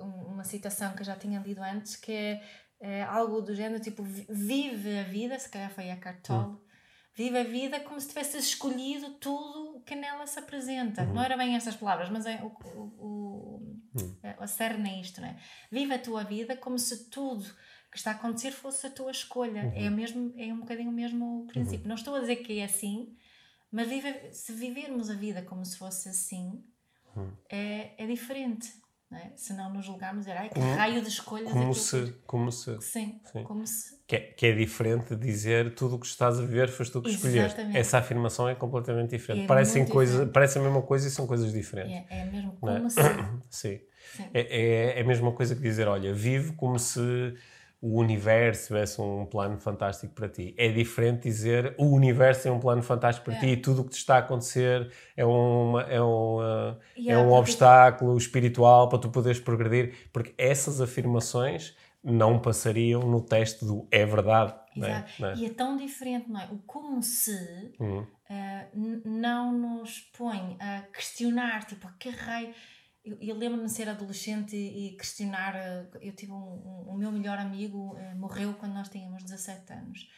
uma citação que eu já tinha lido antes, que é, é algo do género tipo: vive a vida, se calhar foi a Cartol. Uhum Vive a vida como se tivesse escolhido tudo que nela se apresenta. Uhum. Não era bem estas palavras, mas é o, o, o, uhum. a cerne é isto, não é? Vive a tua vida como se tudo que está a acontecer fosse a tua escolha. Uhum. É, o mesmo, é um bocadinho o mesmo princípio. Uhum. Não estou a dizer que é assim, mas vive, se vivermos a vida como se fosse assim, é, é diferente. é? Se não nos julgarmos, era que como, raio de escolhas como se, como se Sim, Sim. como se. Que é, que é diferente de dizer tudo o que estás a viver foste tu que Exatamente. escolheste. Essa afirmação é completamente diferente. É Parecem coisa. Parece a mesma coisa e são coisas diferentes. É, é mesmo é? como se. Sim. Sim. É, é, é a mesma coisa que dizer, olha, vive como se o universo tivesse um plano fantástico para ti. É diferente dizer o universo tem um plano fantástico para é. ti e tudo o que te está a acontecer é, uma, é, uma, é um obstáculo espiritual para tu poderes progredir, porque essas afirmações não passariam no teste do é verdade. Exato. Não é? E é tão diferente, não é? O como se uh, não nos põe a questionar, tipo, que raio eu, eu lembro-me de ser adolescente e, e, questionar. Eh, eu tive um, um, o meu melhor amigo uh, morreu quando nós tínhamos 17 anos.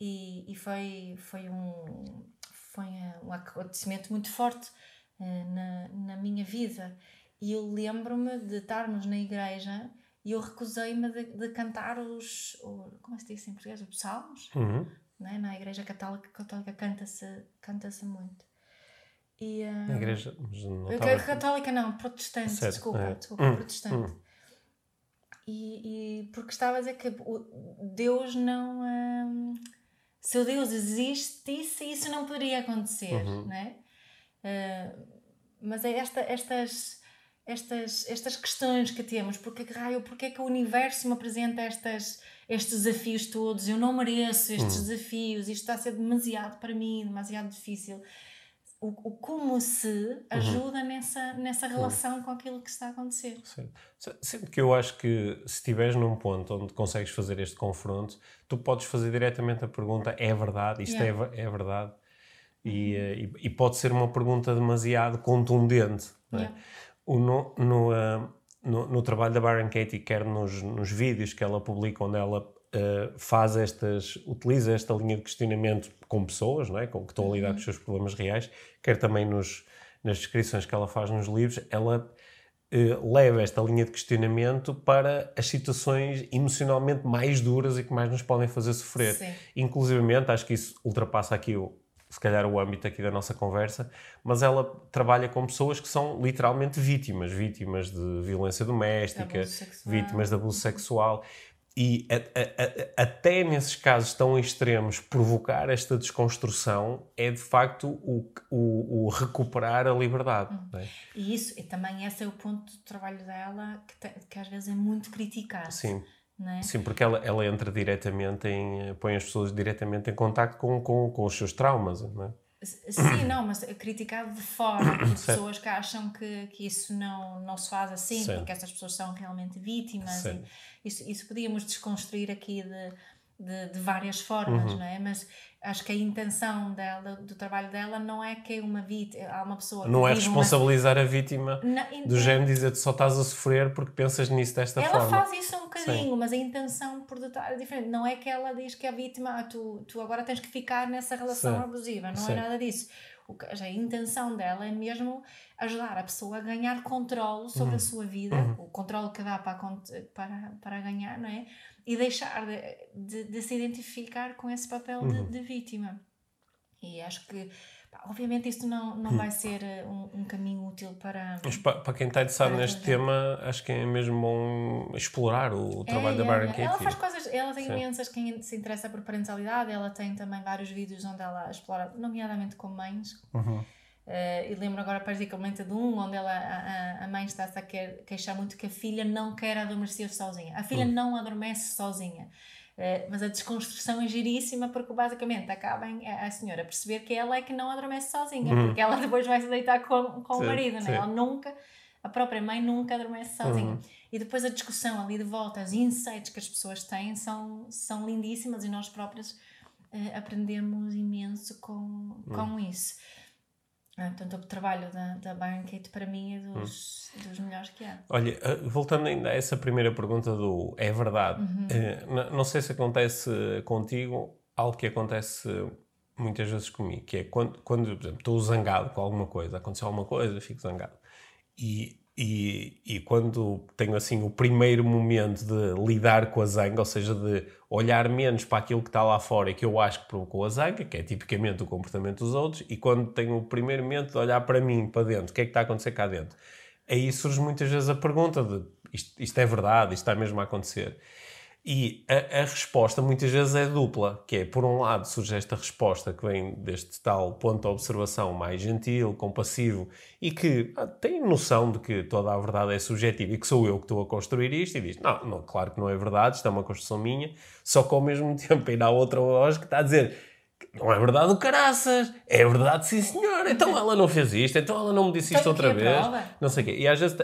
E, e foi, foi, um, foi um acontecimento muito forte uh, na, na minha vida. E eu lembro-me de estarmos na igreja e eu recusei-me de, de, cantar os. Como é que se diz em português? Os psalmos. Uhum. Né? Na igreja católica, católica canta-se canta muito. E, uh, Na igreja não estava... Católica não, protestante, certo. desculpa, é. desculpa hum, protestante. Hum. E, e, porque estava a dizer que Deus não. Um, se o Deus existisse, isso não poderia acontecer, uhum. né? Uh, mas é esta, estas, estas, estas questões que temos, porque raio, porque é que o universo me apresenta estas, estes desafios todos? Eu não mereço estes uhum. desafios, isto está a ser demasiado para mim, demasiado difícil o, o como se uhum. ajuda uhum. nessa, nessa relação uhum. com aquilo que está a acontecer. Sim. Sendo que eu acho que se estiveres num ponto onde consegues fazer este confronto, tu podes fazer diretamente a pergunta: é verdade? Isto yeah. é, é verdade? E, uhum. e, e, pode ser uma pergunta demasiado contundente. É? O, no, no, uh, no, no, trabalho da Byron Katie, quer nos, nos vídeos que ela publica, onde ela uh, faz estas, utiliza esta linha de questionamento com pessoas, não é? com, que estão a lidar com os uhum. seus problemas reais, quer também nos, nas descrições que ela faz nos livros, ela uh, leva esta linha de questionamento para as situações emocionalmente mais duras e que mais nos podem fazer sofrer. Sim. Inclusivamente, acho que isso ultrapassa aqui o, se calhar o âmbito aqui da nossa conversa, mas ela trabalha com pessoas que são literalmente vítimas, vítimas de violência doméstica, vítimas de abuso sexual. E a, a, a, até nesses casos tão extremos, provocar esta desconstrução é de facto o, o, o recuperar a liberdade. Hum. É? E isso, e também esse é o ponto do trabalho dela que, te, que às vezes é muito criticado. Sim. É? Sim, porque ela, ela entra diretamente em. põe as pessoas diretamente em contato com, com, com os seus traumas, não é? Sim, não, mas é criticado de fora, por pessoas que acham que, que isso não, não se faz assim, Sim. porque essas pessoas são realmente vítimas. Isso, isso podíamos desconstruir aqui de, de, de várias formas, uhum. não é? Mas acho que a intenção dela, do trabalho dela não é que uma vítima, há uma pessoa Não é responsabilizar uma... a vítima não, do género dizer-te só estás a sofrer porque pensas nisso desta ela forma. Ela faz isso um bocadinho, Sim. mas a intenção por detrás é diferente. Não é que ela diz que a vítima, ah, tu, tu agora tens que ficar nessa relação Sim. abusiva, não é Sim. é nada disso. O que, a intenção dela é mesmo ajudar a pessoa a ganhar controle sobre uhum. a sua vida, uhum. o controle que dá para, para, para ganhar, não é? E deixar de, de, de se identificar com esse papel uhum. de, de, vítima. E acho que, pá, obviamente, isto não, não uhum. vai ser eh, um, um, caminho útil para. Mas para, para quem está interessado neste tema, acho que é mesmo bom explorar o, o é, trabalho é, da Baron é. Katie. Ela faz coisas, ela tem Sim. imensas. Quem se interessa por parentalidade, ela tem também vários vídeos onde ela explora, nomeadamente com mães. Uhum Uh, e lembro agora particularmente de um onde ela, a, a mãe está-se a queixar muito que a filha não quer adormecer sozinha. A filha uhum. não adormece sozinha. Uh, mas a desconstrução é giríssima porque basicamente acaba em, a, a senhora perceber que ela é que não adormece sozinha, uhum. porque ela depois vai se deitar com, com sim, o marido, né? ela nunca, a própria mãe nunca adormece sozinha. Uhum. E depois a discussão ali de volta, os insights que as pessoas têm são, são lindíssimas e nós próprios uh, aprendemos imenso com, com uhum. É? Portanto, o trabalho da, da Kate para mim é dos, hum. dos melhores que há. Olha, eh, voltando ainda a essa primeira pergunta do é verdade, uhum. uh, não sei se acontece contigo algo que acontece muitas vezes comigo, que é quando, quando por exemplo, estou zangado com alguma coisa, aconteceu alguma coisa, fico zangado. E e, e, quando tenho assim o primeiro momento de lidar com a zanga, ou seja, de olhar menos para aquilo que está lá fora e que eu acho que provocou a zanga, que é tipicamente o comportamento dos outros, e quando tenho o primeiro momento de olhar para mim, para dentro, o que é que está a acontecer cá dentro, aí surge muitas vezes a pergunta de isto, isto é verdade, isto está mesmo a acontecer. E a, a, resposta muitas vezes é dupla, que é, por um lado, surge esta resposta que vem deste tal ponto de observação mais gentil, compassivo e que ah, tem noção de que toda a verdade é subjetiva e que sou eu que estou a construir isto e diz, não, não claro que não é verdade, isto é uma construção minha, só que ao mesmo tempo ainda há outra voz que está a dizer, não é verdade o caraças, é verdade sim senhor, então ela não fez isto, então ela não me disse isto outra vez, não sei o quê. E às vezes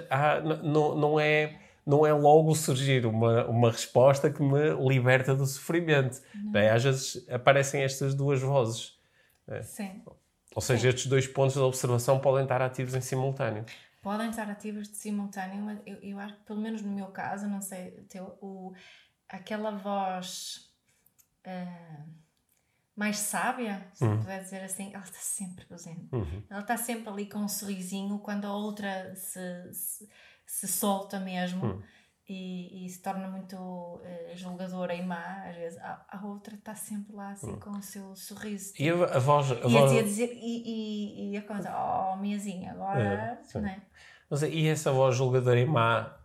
não, não é não é logo surgir uma, uma resposta que me liberta do sofrimento. Bem, às vezes aparecem estas duas vozes. É. Sim. Ou seja, Sim. estes dois pontos de observação podem estar ativos em simultâneo. Podem estar ativos de simultâneo, mas eu, eu acho que, pelo menos no meu caso, não sei, teu, o, aquela voz uh, mais sábia, se uhum. puder dizer assim, ela está sempre presente. Uhum. Ela está sempre ali com um sorrisinho quando a outra se, se se solta mesmo hum. e, e, se torna muito uh, julgadora e má, às vezes, a, a outra está sempre lá assim hum. com o seu sorriso. E a, a voz. A e voz... a dizer, e, e, e a coisa, oh, minhazinha, agora. É, né? Mas e essa voz julgadora e má.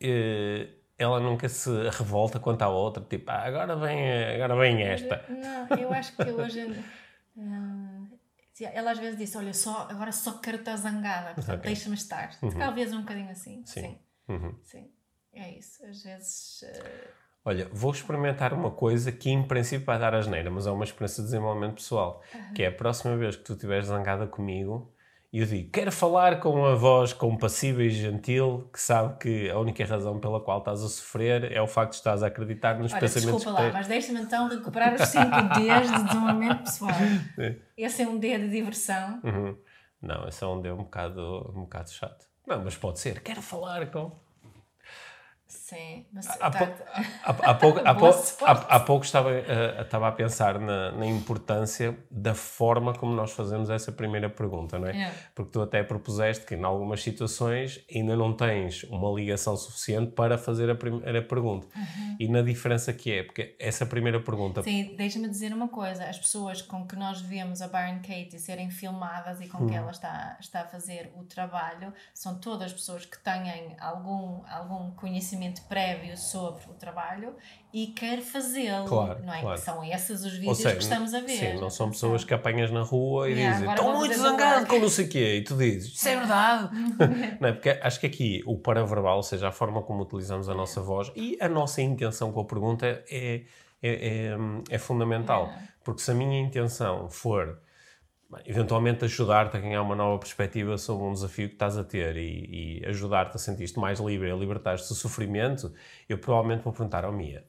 Eh, ela nunca se revolta quanto à outra, tipo, ah, agora vem, agora vem esta. Não, eu acho que hoje. Ela às vezes disse: Olha, só, agora só quero estar zangada, portanto, okay. deixa-me estar. Uhum. Talvez um bocadinho assim. Sim. Sim. Uhum. Sim. É isso. Às vezes. Uh... Olha, vou experimentar uma coisa que em princípio vai dar asneira, mas é uma experiência de desenvolvimento pessoal. Uhum. Que é a próxima vez que tu estiveres zangada comigo, e eu digo, quero falar com uma voz compassiva e gentil que sabe que a única razão pela qual estás a sofrer é o facto de estás a acreditar nos Olha, pensamentos desculpa lá, mas deixa-me então recuperar os 5 Ds de desenvolvimento pessoal. Esse é um D de diversão. Uhum. Não, esse é um D um bocado, um bocado chato. Não, mas pode ser, quero falar com... Sim, mas há, tá, pouco, há, há, pouco, há, pouco, há, há pouco estava, uh, estava a pensar na, na, importância da forma como nós fazemos essa primeira pergunta, não é? é? Porque tu até propuseste que em algumas situações ainda não tens uma ligação suficiente para fazer a primeira pergunta. Uhum. E na diferença que é, porque essa primeira pergunta... Sim, deixa-me dizer uma coisa, as pessoas com que nós vemos a Byron Katie serem filmadas e com uhum. que ela está, está a fazer o trabalho, são todas pessoas que têm algum, algum conhecimento conhecimento prévio sobre o trabalho e quer fazê-lo, claro, não é? Claro. São esses os vídeos seja, que estamos a ver. Sim, não são pessoas que apanhas na rua e yeah, dizem estou muito zangado com não sei o quê e tu dizes isso é verdade. não é? Porque acho que aqui o paraverbal, ou seja, a forma como utilizamos a nossa voz e a nossa intenção com a pergunta é, é, é, é fundamental. Yeah. Porque se a minha intenção for eventualmente ajudar-te a ganhar uma nova perspectiva sobre um desafio que estás a ter e, e ajudar-te a sentir-te mais livre, a libertar-te do sofrimento, eu provavelmente vou perguntar ao oh, Mia,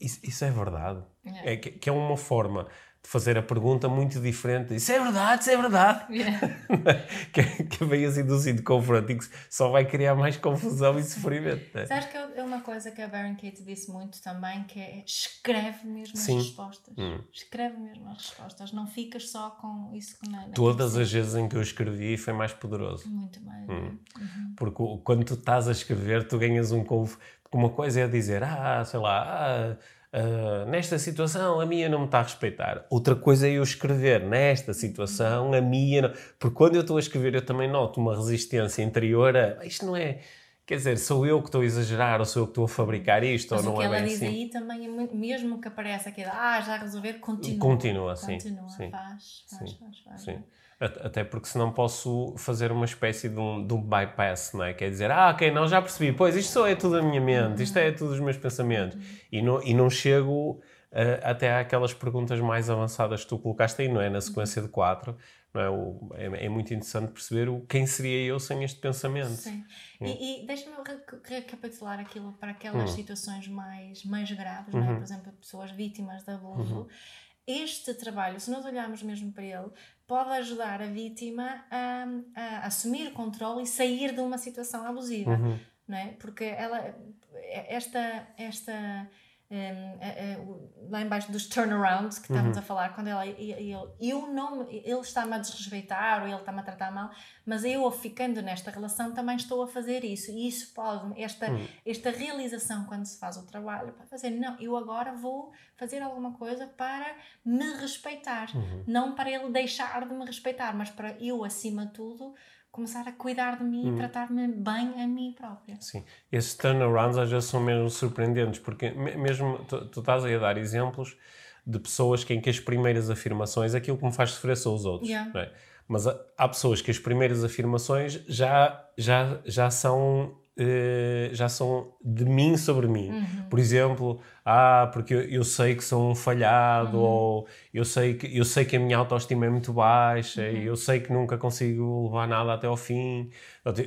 isso, isso, é verdade? É. é que, que, é uma forma fazer a pergunta muito diferente. Isso é verdade, isso é verdade. Yeah. que, que vem assim confronto e que só vai criar mais confusão e sofrimento. Né? Sabes que é uma coisa que a Baron Kate disse muito também, que é escreve mesmo Sim. as respostas. Hum. Escreve mesmo as respostas. Não ficas só com isso que não Todas as vezes em que eu escrevi foi mais poderoso. Muito mais. Hum. Uhum. Porque quando tu estás a escrever, tu ganhas um conflito. Uma coisa é dizer, ah, sei lá, ah, Uh, nesta situação a minha não me está a respeitar. Outra coisa é eu escrever nesta situação a minha. Não... Porque quando eu estou a escrever eu também noto uma resistência interior a isto não é. Quer dizer, sou eu que estou a exagerar ou sou eu que estou a fabricar isto Mas ou não é bem assim? o que ela diz aí também é mesmo que apareça aquilo, ah, já resolver, continua. Continua, sim. Continua, sim. faz, faz, sim. faz, faz. Sim. Até porque senão posso fazer uma espécie de um, de um bypass, não é? Quer dizer, ah, ok, não, já percebi, pois isto só é tudo a minha mente, isto é tudo os meus pensamentos. E não, e não chego uh, até àquelas perguntas mais avançadas que tu colocaste aí, não é? Na sequência de quatro, não é? O, é, é, muito interessante perceber o, quem seria eu sem este pensamento. Sim. Hum. E, e deixa-me recapitular aquilo para aquelas hum. situações mais, mais graves, uhum. não é? Uhum. Por exemplo, pessoas vítimas de abuso. Uhum este trabalho, se nós olharmos mesmo para ele, pode ajudar a vítima a, a assumir o controle e sair de uma situação abusiva, uhum. não é? Porque ela, esta, esta um, lá embaixo dos turnarounds que estamos uhum. a falar, quando ela, ele, eu não, ele está-me a desrespeitar ou ele está-me a tratar mal, mas eu ficando nesta relação também estou a fazer isso e isso pode, esta, uhum. esta realização quando se faz o trabalho, para fazer, não, eu agora vou fazer alguma coisa para me respeitar, uhum. não para ele deixar de me respeitar, mas para eu acima de tudo começar a cuidar de mim e tratar-me bem a mim própria. Sim. Esses turnarounds às vezes são mesmo surpreendentes, porque mesmo tu, tu estás aí a dar exemplos de pessoas que, em que as primeiras afirmações, aquilo que me faz sofrer são os outros. Yeah. É? Mas há, há pessoas que as primeiras afirmações já, já, já são Uh, já são de mim sobre mim. Uhum. Por exemplo, ah, porque eu, eu, sei que sou um falhado, Uhum. ou eu sei, que, eu sei que a minha autoestima é muito baixa, Uhum. e eu sei que nunca consigo levar nada até ao fim.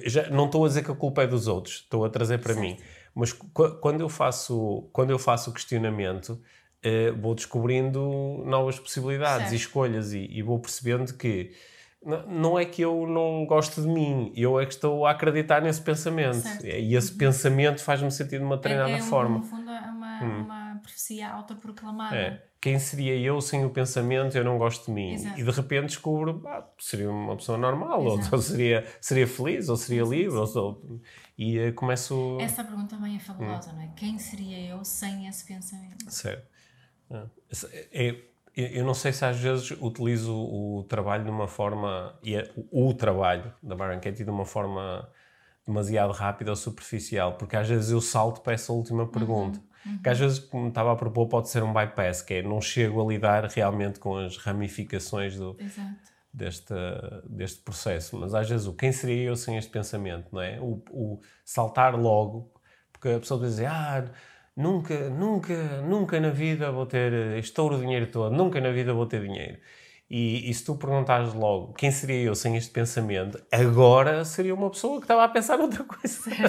Já, não estou a dizer que a culpa é dos outros, estou a trazer para mim. Mas qu- quando eu faço, quando eu faço o questionamento, eh, vou descobrindo novas possibilidades Certo. e escolhas, e, e vou percebendo que não é que eu não gosto de mim, eu é que estou a acreditar nesse pensamento. Certo. E esse pensamento faz-me sentir de uma determinada é, é um- forma. No fundo, é uma, uma profecia autoproclamada. É. Quem seria eu sem o pensamento eu não gosto de mim? Exato. E de repente descubro, ah, seria uma pessoa normal, ou, ou seria, seria feliz, ou seria livre, ou e eh, começo. Essa pergunta também é Hum. fabulosa, não é? Quem seria eu sem esse pensamento? Sério. É. Eu eu não sei se às vezes utilizo o trabalho de uma forma, e é o, o trabalho da Baron Katie de uma forma demasiado rápida ou superficial, porque às vezes eu salto para essa última pergunta. Que às vezes, como estava a propor, pode ser um bypass, que é não chego a lidar realmente com as ramificações do, deste, deste processo. Mas às vezes o quem seria eu sem este pensamento, não é? O, o saltar logo, porque a pessoa diz ah, nunca, nunca, nunca na vida vou ter este ouro o dinheiro todo, nunca na vida vou ter dinheiro. E, e se tu perguntares logo quem seria eu sem este pensamento, agora seria uma pessoa que estava a pensar noutra coisa.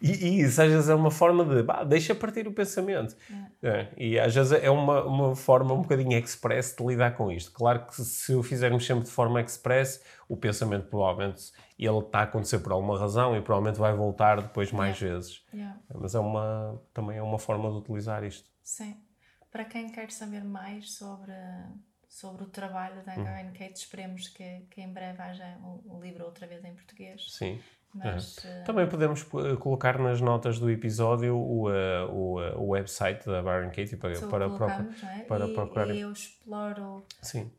E, e isso às vezes é uma forma de, bah, deixa partir o pensamento. É, e às vezes é uma, uma forma um bocadinho express de lidar com isto. Claro que se o fizermos sempre de forma express, o pensamento provavelmente ele está a acontecer por alguma razão e provavelmente vai voltar depois mais vezes. Yeah. Mas é uma, também é uma forma de utilizar isto. Sim. Para quem quer saber mais sobre, sobre o trabalho da Hum. Karen Kate, esperemos que, que em breve haja um, um livro outra vez em português. Sim. Mas, eh, Também podemos eh, colocar nas notas do episódio o, eh, o, eh, o website da Baron Katie para, para, não é? para e, procurar. e eu exploro Sim.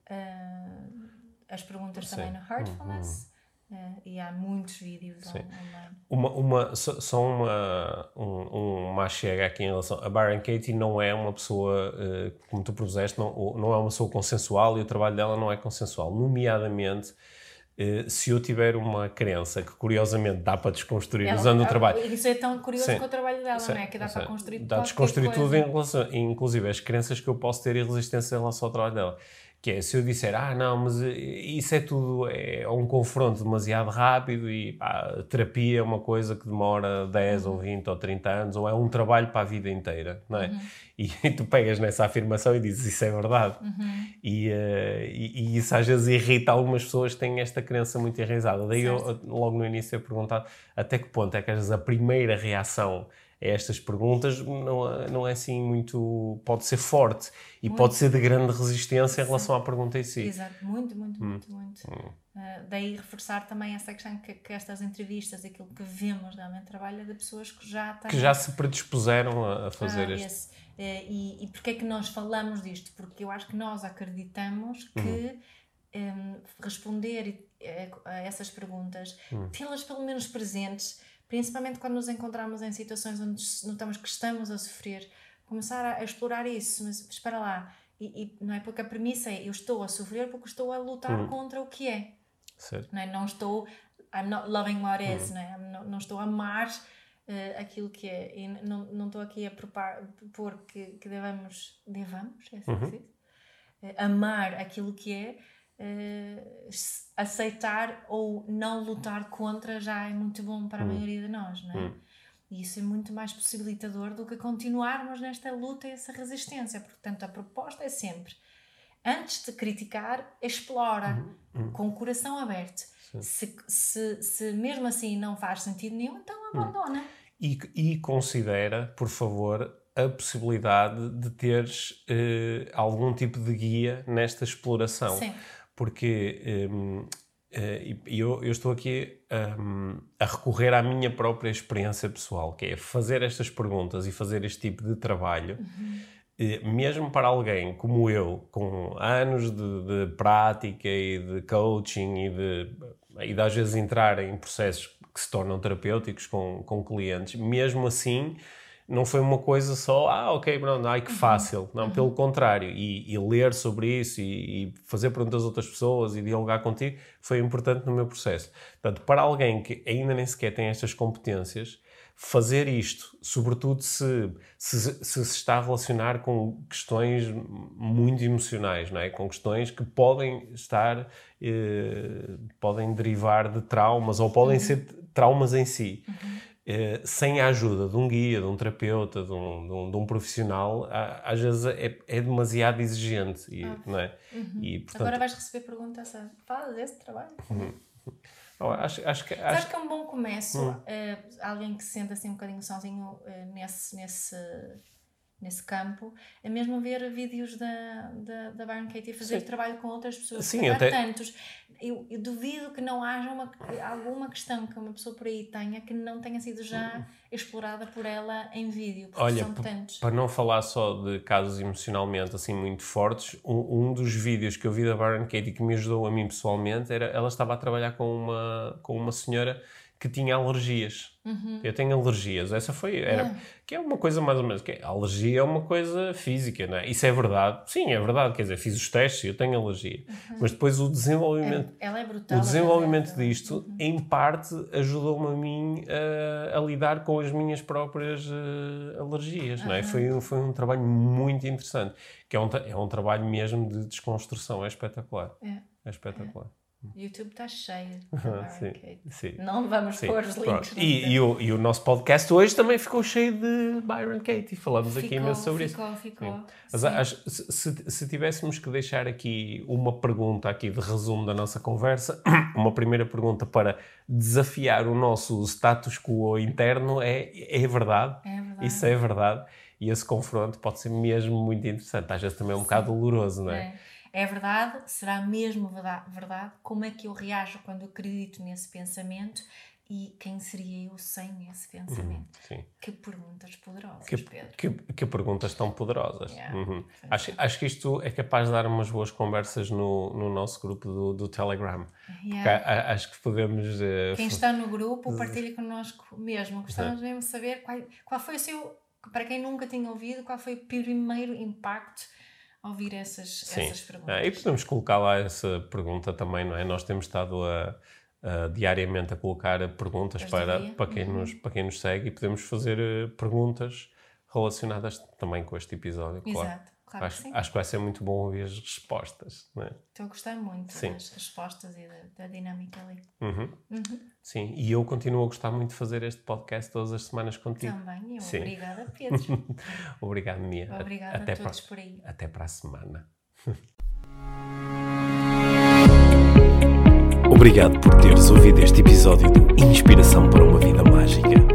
as perguntas Sim. também no Heartfulness eh, e há muitos vídeos Sim. online. Uma, uma, só só uma, um, uma chega aqui em relação. A Baron Katie não é uma pessoa, eh, como tu propuseste, não, não é uma pessoa consensual e o trabalho dela não é consensual. Nomeadamente, eh, se eu tiver uma crença que curiosamente dá para desconstruir Ela- usando o ah, trabalho. Isso é tão curioso Sim. com o trabalho dela, Sim, não é? Que dá sim. para construir Dá a qualquer desconstruir tudo, em relação, inclusive as crenças que eu posso ter e resistência em relação ao trabalho dela. Que é, se eu disser, ah, não, mas eh, isso é tudo, é um confronto demasiado rápido e pá, terapia é uma coisa que demora 10 Uhum. ou 20 ou 30 anos, ou é um trabalho para a vida inteira, não é? Uhum. E, tu pegas nessa afirmação e dizes, isso é verdade. Uhum. E, eh, e, e isso às vezes irrita algumas pessoas que têm esta crença muito enraizada. Daí eu, logo no início, eu perguntado até que ponto é que às vezes a primeira reação estas perguntas não, não é assim muito. pode ser forte e Muito. pode ser de grande resistência em relação à pergunta em si. Exato, muito, muito, Hum. muito, muito. Uh, daí reforçar também essa questão que, que estas entrevistas, aquilo que vemos realmente trabalho é de pessoas que já têm. Que já se predispuseram a, a fazer Ah, este. esse. Eh, e, e porquê é que nós falamos disto? Porque eu acho que nós acreditamos que Uhum. em, responder e- eh, a essas perguntas, Uhum. tê-las pelo menos presentes, principalmente quando nos encontramos em situações onde notamos que estamos a sofrer, começar a, explorar isso, mas espera lá, e, e não é porque a premissa é eu estou a sofrer porque estou a lutar Uhum. contra o que é Certo. não, é? não estou I'm not loving what is não, é? Not- não estou a amar eh, aquilo que é e não, não estou aqui a propor, que, que devamos devamos é assim que se diz? Eh, amar aquilo que é s- aceitar ou não lutar contra já é muito bom para a maioria de nós não é? E isso é muito mais possibilitador do que continuarmos nesta luta e essa resistência. Portanto, a proposta é sempre, antes de criticar, explora com o coração aberto. Se, se, se mesmo assim não faz sentido nenhum, então abandona. E, e considera, por favor, a possibilidade de teres eh, algum tipo de guia nesta exploração. Sim. Porque hum, eh, eu, eu estou aqui hum, a recorrer à minha própria experiência pessoal, que é fazer estas perguntas e fazer este tipo de trabalho. eh, Mesmo para alguém como eu, com anos de, de prática e de coaching e de e de às vezes entrar em processos que se tornam terapêuticos com, com clientes, mesmo assim não foi uma coisa só, ah, ok, pronto, ai que uhum. fácil. Não, uhum. pelo contrário. E, e, ler sobre isso e, e, fazer perguntas a outras pessoas e dialogar contigo foi importante no meu processo. Portanto, para alguém que ainda nem sequer tem estas competências, fazer isto, sobretudo se se, se, se está a relacionar com questões muito emocionais, não é? com questões que podem estar, eh, podem derivar de traumas ou podem uhum. ser traumas em si. Uhum. Eh, sem a ajuda de um guia, de um terapeuta, de um, de um, de um profissional, às vezes é, é demasiado exigente. E, ah. não é? Uhum. e, portanto... Agora vais receber perguntas, faz esse trabalho. Uhum. Oh, acho, acho que, acho... que é um bom começo? Uhum. Uh, alguém que se senta assim um bocadinho sozinho uh, nesse, nesse nesse campo, é mesmo ver vídeos da, da, da Byron Katie fazer Sim. trabalho com outras pessoas. Sim, até... Tantos. Eu, eu, duvido que não haja uma, alguma questão que uma pessoa por aí tenha que não tenha sido já explorada por ela em vídeo. Olha, para não falar só de casos emocionalmente assim muito fortes, um, um, dos vídeos que eu vi da Byron Katie que me ajudou a mim pessoalmente era ela estava a trabalhar com uma, com uma senhora que tinha alergias. Uhum. Eu tenho alergias. Essa foi. Era. Que é uma coisa mais ou menos. Que é, a alergia é uma coisa física, não é? Isso é verdade. Sim, é verdade. Quer dizer, fiz os testes e eu tenho alergia. Uhum. Mas depois o desenvolvimento. É, ela é brutal. O desenvolvimento é disto, uhum. em parte, ajudou-me a mim uh, a lidar com as minhas próprias uh, alergias, não é? Foi, foi um trabalho muito interessante. Que é um, é um trabalho mesmo de desconstrução. É espetacular. É, é espetacular. YouTube está cheio. sim, sim. Não vamos sim. pôr os links. E, e, o, e o nosso podcast hoje também ficou cheio de Byron Katie. Falamos ficou, aqui imenso sobre ficou, isso. Ficou, ficou. Mas acho, se, se tivéssemos que deixar aqui uma pergunta aqui de resumo da nossa conversa, uma primeira pergunta para desafiar o nosso status quo interno é: é verdade? É verdade. Isso é verdade. E esse confronto pode ser mesmo muito interessante. Às vezes também é um bocado doloroso, não é? é é verdade? Será mesmo verdade? Como é que eu reajo quando eu acredito nesse pensamento? E quem seria eu sem esse pensamento? Uhum, que perguntas poderosas, que, Pedro. Que, que perguntas tão poderosas. Yeah, uhum. acho, acho que isto é capaz de dar umas boas conversas no, no nosso grupo do, do Telegram. Yeah. A, acho que podemos. Uh, quem está no grupo, partilha connosco mesmo. Gostamos mesmo de saber qual, qual foi o seu. Para quem nunca tinha ouvido, qual foi o primeiro impacto ouvir essas, essas perguntas. Ah, e podemos colocar lá essa pergunta também, não é? Nós temos estado a, a diariamente a colocar perguntas para, para, quem uhum. nos, para quem nos segue e podemos fazer eh, perguntas relacionadas também com este episódio, Exato. claro. Claro acho, que acho, que vai ser muito bom ouvir as respostas. Não é? Estou a gostar muito sim. das respostas e da, da dinâmica ali. Uhum. Uhum. Sim, e eu continuo a gostar muito de fazer este podcast todas as semanas contigo. Também, eu. Sim. Obrigada, Pedro. Obrigado, Mia. Obrigada até a todos para, por aí. Até para a semana. Obrigado por teres ouvido este episódio de Inspiração para uma Vida Mágica.